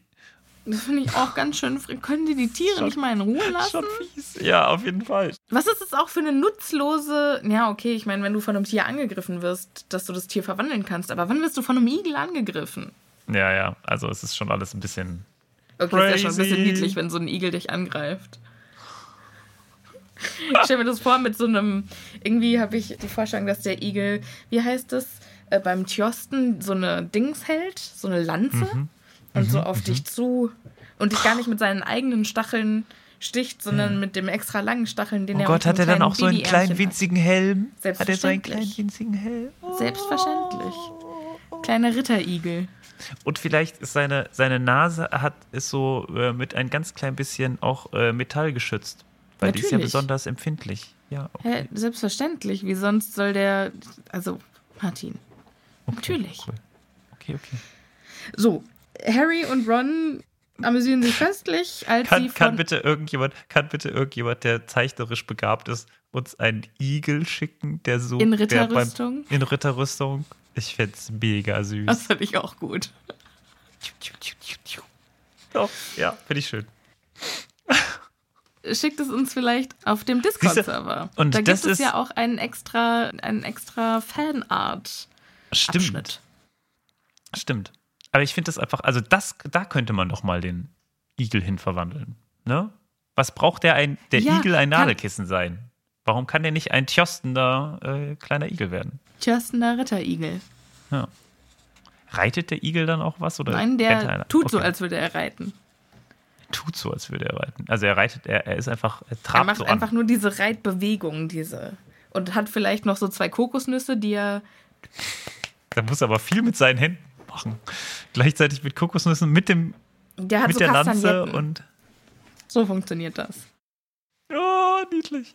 das finde ich auch ganz schön. Können die die Tiere Schon- nicht mal in Ruhe lassen? Schon fies. Ja, auf jeden Fall. Was ist es auch für eine nutzlose. Ja, okay, ich meine, wenn du von einem Tier angegriffen wirst, dass du das Tier verwandeln kannst. Aber wann wirst du von einem Igel angegriffen? Ja, ja. Also es ist schon alles ein bisschen. Okay, ist ja schon ein bisschen Crazy. niedlich, wenn so ein Igel dich angreift. Ich stelle mir das vor mit so einem. Irgendwie habe ich die Vorstellung, dass der Igel, wie heißt es, äh, beim Tjosten so eine Dings hält, so eine Lanze Mhm. und so auf dich zu und dich gar nicht mit seinen eigenen Stacheln sticht, sondern mit dem extra langen Stacheln, den Oh er Gott, hat er dann auch so einen kleinen winzigen Helm? Hat er so einen Selbstverständlich. kleinen winzigen Helm? Selbstverständlich. Kleiner Ritterigel. Und vielleicht ist seine, seine Nase hat ist so äh, mit ein ganz klein bisschen auch äh, Metall geschützt. Weil die ist ja Natürlich. besonders empfindlich. Ja, okay. Hä, selbstverständlich. Wie sonst soll der. Also, Martin. Natürlich. Cool. Okay, okay. So, Harry und Ron amüsieren sich köstlich, als sie Kann, von. kann bitte irgendjemand, kann bitte irgendjemand, der zeichnerisch begabt ist, uns einen Igel schicken, der so In Ritterrüstung? Beim, in Ritterrüstung. Ich find's mega süß. das finde ich auch gut. Doch, ja, finde ich schön. Schickt es uns vielleicht auf dem Discord-Server. und Da gibt das es ist- ja auch einen extra, einen extra Fanart. Stimmt. Abschnitt. Stimmt. Aber ich finde das einfach, also das, da könnte man doch mal den Igel hin verwandeln. Ne? Was braucht der ein, der Ja, Igel ein Nadelkissen sein? Warum kann der nicht ein tjostender äh, kleiner Igel werden? Tjörstener Ritterigel. Ja. Reitet der Igel dann auch was? Oder Nein, der er- tut so, Okay. als würde er reiten. tut so, als würde er reiten. Also er reitet, er, er ist einfach, er Er trabt macht so einfach an. nur diese Reitbewegung, diese. Und hat vielleicht noch so zwei Kokosnüsse, die er. Er muss aber viel mit seinen Händen machen. Gleichzeitig mit Kokosnüssen, mit dem, Der mit so der Lanze und. So funktioniert das. Oh, niedlich.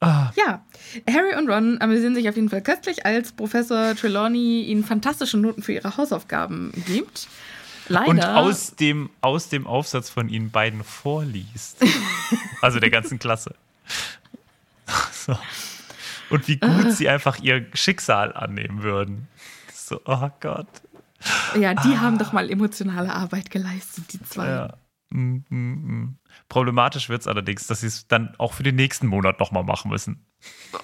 Ah, Ja, Harry und Ron amüsieren sich auf jeden Fall köstlich, als Professor Trelawney ihnen fantastische Noten für ihre Hausaufgaben gibt. Leider. und aus dem, aus dem Aufsatz von ihnen beiden vorliest. also der ganzen Klasse. So. und wie gut sie einfach ihr Schicksal annehmen würden. So, oh Gott. Ja, die ah. haben doch mal emotionale Arbeit geleistet, die zwei. Ja. Mm, mm, mm. Problematisch wird es allerdings, dass sie es dann auch für den nächsten Monat nochmal machen müssen.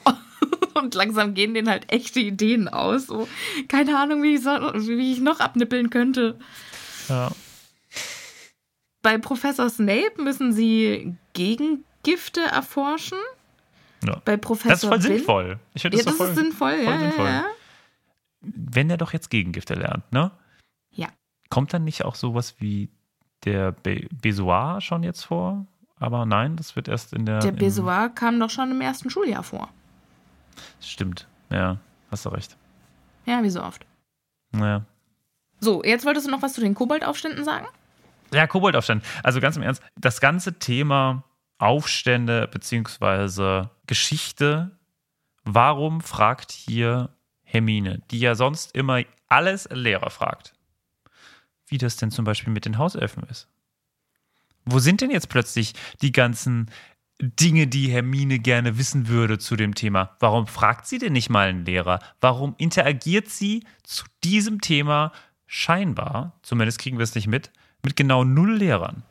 Und langsam gehen denen halt echte Ideen aus. So, keine Ahnung, wie ich, so, wie ich noch abnippeln könnte. Ja. Bei Professor Snape müssen sie Gegengifte erforschen. Ja. Bei Professor das ist voll Bill? sinnvoll. Ich finde das, ja, das voll, ist sinnvoll, voll ja, sinnvoll. Ja, Wenn er doch jetzt Gegengifte lernt, ne? Ja. Kommt dann nicht auch sowas wie der Be Besoir schon jetzt vor? Aber nein, das wird erst in der. Der Besoir kam doch schon im ersten Schuljahr vor. Stimmt, ja, hast du recht. Ja, wie so oft. Naja. So, jetzt wolltest du noch was zu den Koboldaufständen sagen? Ja, Koboldaufstände. Also ganz im Ernst, das ganze Thema Aufstände bzw. Geschichte, warum fragt hier Hermine, die ja sonst immer alles Lehrer fragt, wie das denn zum Beispiel mit den Hauselfen ist? Wo sind denn jetzt plötzlich die ganzen Dinge, die Hermine gerne wissen würde zu dem Thema? Warum fragt sie denn nicht mal einen Lehrer? Warum interagiert sie zu diesem Thema scheinbar, zumindest kriegen wir es nicht mit, mit genau null Lehrern?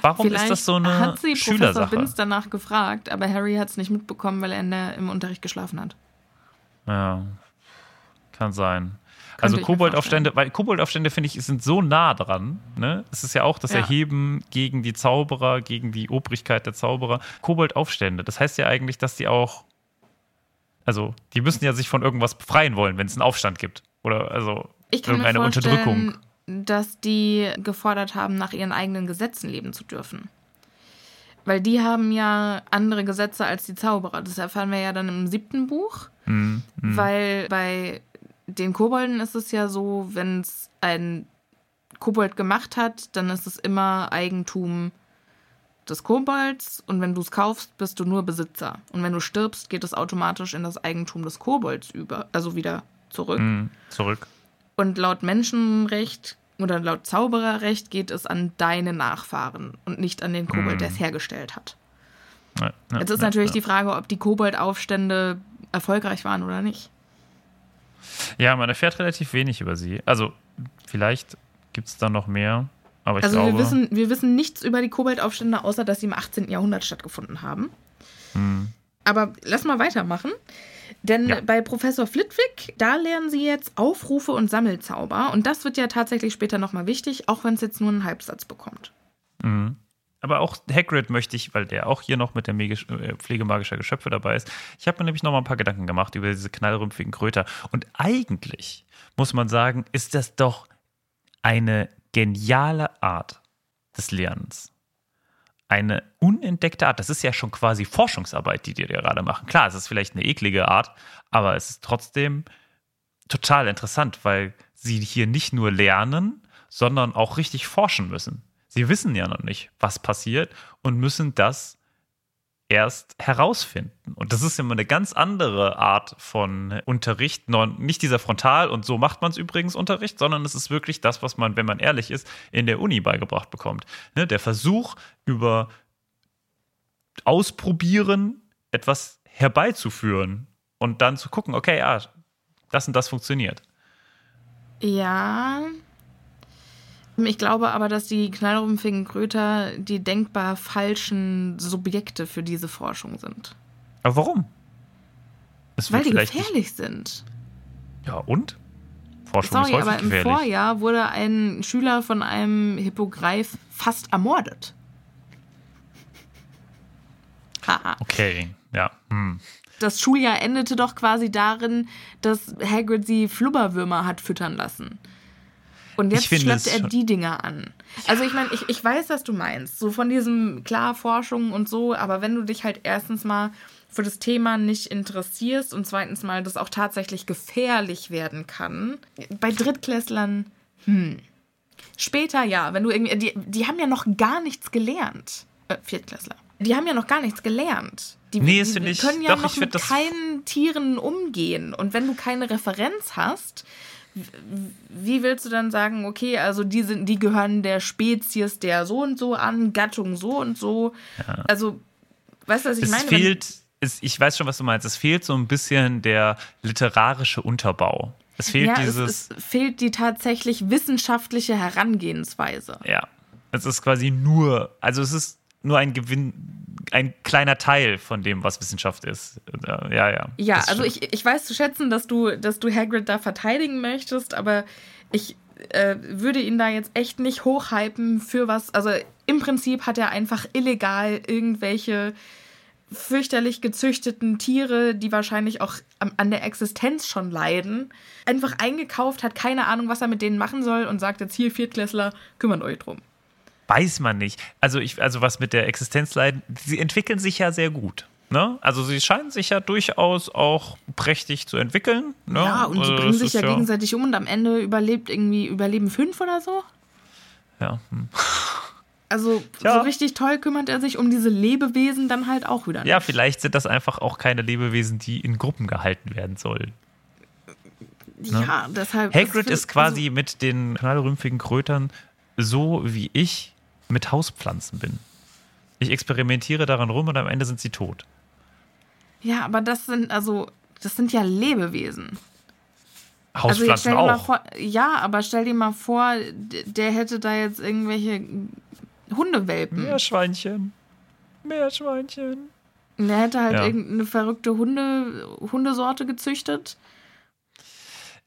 Warum Vielleicht ist das so eine hat sie? Professor Binz danach gefragt, aber Harry hat es nicht mitbekommen, weil er der, im Unterricht geschlafen hat. Ja, kann sein. Also Koboldaufstände, weil Koboldaufstände finde ich sind so nah dran. Ne? Es ist ja auch das ja. Erheben gegen die Zauberer, gegen die Obrigkeit der Zauberer. Koboldaufstände, das heißt ja eigentlich, dass die auch, also die müssen ja sich von irgendwas befreien wollen, wenn es einen Aufstand gibt oder also irgendeine Unterdrückung dass die gefordert haben, nach ihren eigenen Gesetzen leben zu dürfen. Weil die haben ja andere Gesetze als die Zauberer. Das erfahren wir ja dann im siebten Buch. Mhm. Weil bei den Kobolden ist es ja so, wenn es ein Kobold gemacht hat, dann ist es immer Eigentum des Kobolds und wenn du es kaufst, bist du nur Besitzer. Und wenn du stirbst, geht es automatisch in das Eigentum des Kobolds über, also wieder zurück. Mhm, zurück. Und laut Menschenrecht oder laut Zaubererrecht geht es an deine Nachfahren und nicht an den Kobold, mm. der es hergestellt hat. Ja, ja, Jetzt ist ja, natürlich die Frage, ob die Koboldaufstände erfolgreich waren oder nicht. Ja, man erfährt relativ wenig über sie. Also, vielleicht gibt es da noch mehr. Aber ich also glaube, wir wissen, wir wissen nichts über die Koboldaufstände, außer dass sie im 18. Jahrhundert stattgefunden haben. Hm. Aber lass mal weitermachen. Denn ja. bei Professor Flitwick, da lernen sie jetzt Aufrufe und Sammelzauber. Und das wird ja tatsächlich später nochmal wichtig, auch wenn es jetzt nur einen Halbsatz bekommt. Mhm. Aber auch Hagrid möchte ich, weil der auch hier noch mit der Magisch äh, Pflege Geschöpfe dabei ist. Ich habe mir nämlich noch mal ein paar Gedanken gemacht über diese knallrümpfigen Kröter. Und eigentlich muss man sagen, ist das doch eine geniale Art des Lernens eine unentdeckte Art. Das ist ja schon quasi Forschungsarbeit, die die gerade machen. Klar, es ist vielleicht eine eklige Art, aber es ist trotzdem total interessant, weil sie hier nicht nur lernen, sondern auch richtig forschen müssen. Sie wissen ja noch nicht, was passiert und müssen das erst herausfinden. Und das ist immer eine ganz andere Art von Unterricht. Nicht dieser Frontal und so macht man es übrigens Unterricht, sondern es ist wirklich das, was man, wenn man ehrlich ist, in der Uni beigebracht bekommt. Ne, der Versuch, über Ausprobieren etwas herbeizuführen und dann zu gucken, okay, ja, das und das funktioniert. Ja, ich glaube aber, dass die knallrumpfigen Kröter die denkbar falschen Subjekte für diese Forschung sind. Aber warum? Weil die gefährlich nicht... sind. Ja, und? Forschung Sorry, ist aber im gefährlich. Vorjahr wurde ein Schüler von einem Hippogreif fast ermordet. Haha. Okay, ja. Hm. Das Schuljahr endete doch quasi darin, dass Hagrid sie Flubberwürmer hat füttern lassen. Und jetzt schleppt er die Dinger an. Also ich meine, ich, ich weiß, was du meinst. So von diesem, klar, Forschung und so, aber wenn du dich halt erstens mal für das Thema nicht interessierst und zweitens mal das auch tatsächlich gefährlich werden kann. Bei Drittklässlern, hm. Später ja, wenn du irgendwie, die, die haben ja noch gar nichts gelernt. Äh, Viertklässler. Die haben ja noch gar nichts gelernt. Die, nee, die ich, können ja doch, noch mit keinen Tieren umgehen. Und wenn du keine Referenz hast, wie willst du dann sagen, okay, also die sind, die gehören der Spezies der so und so an, Gattung so und so. Ja. Also, weißt du, was ich es meine? Fehlt, es, ich weiß schon, was du meinst. Es fehlt so ein bisschen der literarische Unterbau. Es fehlt ja, dieses. Es, es fehlt die tatsächlich wissenschaftliche Herangehensweise. Ja. Es ist quasi nur, also es ist nur ein Gewinn, ein kleiner Teil von dem, was Wissenschaft ist. Äh, Ja, ja. Ja, also stimmt. ich, ich weiß zu schätzen, dass du, dass du Hagrid da verteidigen möchtest, aber ich äh, würde ihn da jetzt echt nicht hochhypen für was. Also im Prinzip hat er einfach illegal irgendwelche fürchterlich gezüchteten Tiere, die wahrscheinlich auch an der Existenz schon leiden, einfach eingekauft, hat keine Ahnung, was er mit denen machen soll und sagt jetzt hier, Viertklässler, kümmert euch drum. Weiß man nicht. Also, ich, also was mit der Existenz leiden, sie entwickeln sich ja sehr gut. Ne? Also sie scheinen sich ja durchaus auch prächtig zu entwickeln. Ne? Ja, und die Also bringen sich ist ja gegenseitig um und am Ende überlebt irgendwie, überleben fünf oder so. Ja, hm. Also Ja. so richtig toll kümmert er sich um diese Lebewesen dann halt auch wieder. ja, nicht. vielleicht sind das einfach auch keine Lebewesen, die in Gruppen gehalten werden sollen. Ja, deshalb. Hagrid ist quasi mit den knallrümpfigen Krötern so, wie ich mit Hauspflanzen bin. Ich experimentiere daran rum und am Ende sind sie tot. Also, ja, aber das sind also, das sind ja Lebewesen. Also Hauspflanzen mal auch. vor, ja, aber stell dir mal vor, der hätte da jetzt irgendwelche Hundewelpen. Meerschweinchen. Meerschweinchen. Und der hätte halt Ja. irgendeine verrückte Hunde, Hundesorte gezüchtet.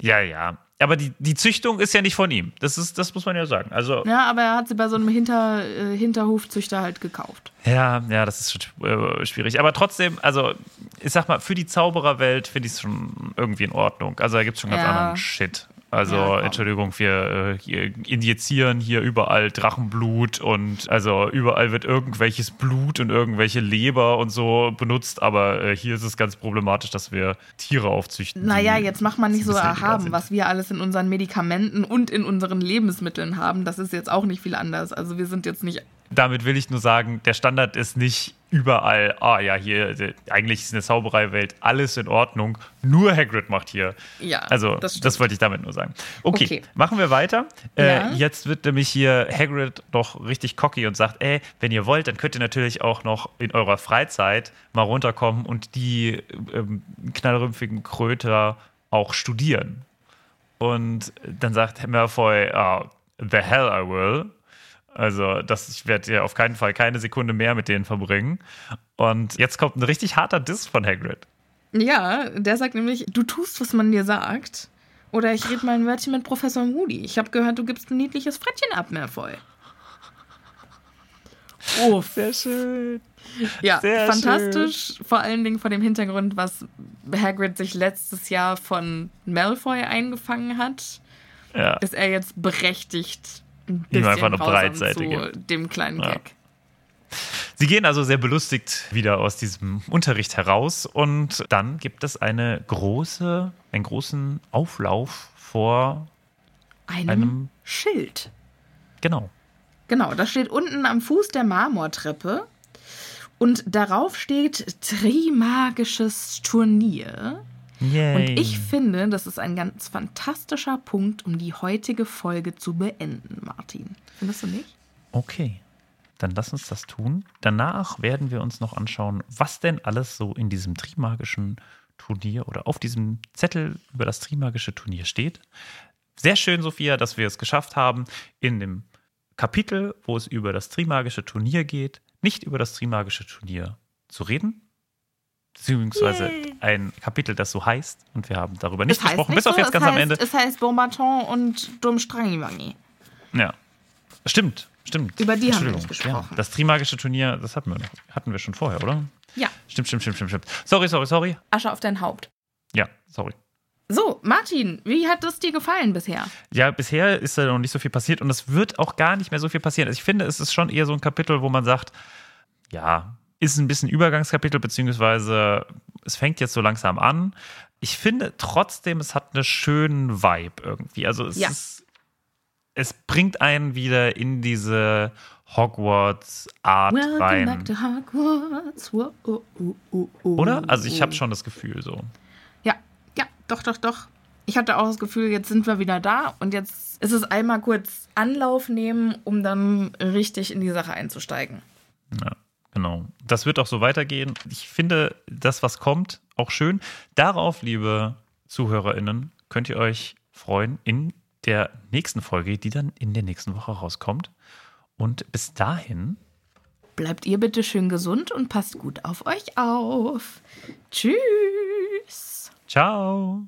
Ja, ja. Aber die, die Züchtung ist ja nicht von ihm. Das, ist, das muss man ja sagen. Also, Ja, aber er hat sie bei so einem Hinter, äh, Hinterhofzüchter halt gekauft. ja, ja, das ist schon äh, schwierig. Aber trotzdem, also, ich sag mal, für die Zaubererwelt finde ich es schon irgendwie in Ordnung. Also, da gibt es schon ganz Ja. anderen Shit. Also, Ja. Entschuldigung, wir äh, injizieren hier überall Drachenblut und also überall wird irgendwelches Blut und irgendwelche Leber und so benutzt, aber äh, hier ist es ganz problematisch, dass wir Tiere aufzüchten. Naja, jetzt mach mal nicht so erhaben, was wir alles in unseren Medikamenten und in unseren Lebensmitteln haben. Das ist jetzt auch nicht viel anders. Also wir sind jetzt nicht. Damit will ich nur sagen, der Standard ist nicht überall, ah ja, hier, äh, eigentlich ist in der Zaubereiwelt alles in Ordnung, nur Hagrid macht hier. Ja, Also, das das, wollte ich damit nur sagen. Okay, Okay. machen wir weiter. Ja. Äh, jetzt wird nämlich hier Hagrid doch richtig cocky und sagt, ey, wenn ihr wollt, dann könnt ihr natürlich auch noch in eurer Freizeit mal runterkommen und die ähm, knallrümpfigen Kröter auch studieren. Und dann sagt Malfoy, ah, the hell I will. Also, das, ich werde ja auf keinen Fall keine Sekunde mehr mit denen verbringen. Und jetzt kommt ein richtig harter Diss von Hagrid. Ja, der sagt nämlich, du tust, was man dir sagt. Oder ich rede mal ein Wörtchen mit Professor Moody. Ich habe gehört, du gibst ein niedliches Frettchen ab, Malfoy. Oh, Sehr schön. ja, sehr fantastisch. Vor allen Dingen vor dem Hintergrund, was Hagrid sich letztes Jahr von Malfoy eingefangen hat, Ja. ist er jetzt berechtigt, ein bisschen einfach eine Breitseite zu gibt. dem kleinen Ja. Gag. Sie gehen also sehr belustigt wieder aus diesem Unterricht heraus und dann gibt es eine große, einen großen Auflauf vor Einem, einem, Schild. genau. Genau, das steht unten am Fuß der Marmortreppe. Und darauf steht Trimagisches Turnier. Yay. Und ich finde, das ist ein ganz fantastischer Punkt, um die heutige Folge zu beenden, Martin. Findest du nicht? Okay, dann lass uns das tun. Danach werden wir uns noch anschauen, was denn alles so in diesem Trimagischen Turnier oder auf diesem Zettel über das Trimagische Turnier steht. Sehr schön, Sophia, dass wir es geschafft haben, in dem Kapitel, wo es über das Trimagische Turnier geht, nicht über das Trimagische Turnier zu reden. Beziehungsweise Yay. ein Kapitel, das so heißt. Und wir haben darüber nicht gesprochen, nicht bis auf so, jetzt es ganz heißt, am Ende. Es heißt Bombaton und Dummstrangiwangi. Ja. Stimmt, stimmt. Über die haben wir nicht gesprochen. Ja, das Trimagische Turnier, das hatten wir, noch, hatten wir schon vorher, oder? Ja, Stimmt, stimmt, stimmt, stimmt, stimmt. Sorry, sorry, sorry. Asche auf dein Haupt. Ja, sorry. So, Martin, wie hat es dir gefallen bisher? Ja, bisher ist da noch nicht so viel passiert und es wird auch gar nicht mehr so viel passieren. Also ich finde, es ist schon eher so ein Kapitel, wo man sagt, ja, ist ein bisschen Übergangskapitel, beziehungsweise es fängt jetzt so langsam an. Ich finde trotzdem, es hat einen schönen Vibe irgendwie. Also es Ja. ist, es bringt einen wieder in diese Hogwarts-Art rein. back to Hogwarts. Wo- oh, oh, oh, oh, Oder? Also ich oh. habe schon das Gefühl so. Ja, ja, doch, doch, doch. Ich hatte auch das Gefühl, jetzt sind wir wieder da und jetzt ist es einmal kurz Anlauf nehmen, um dann richtig in die Sache einzusteigen. Ja, Genau. Das wird auch so weitergehen. Ich finde das, was kommt, auch schön. Darauf, liebe ZuhörerInnen, könnt ihr euch freuen in der nächsten Folge, die dann in der nächsten Woche rauskommt. Und bis dahin. Bleibt ihr bitte schön gesund und passt gut auf euch auf. Tschüss. Ciao.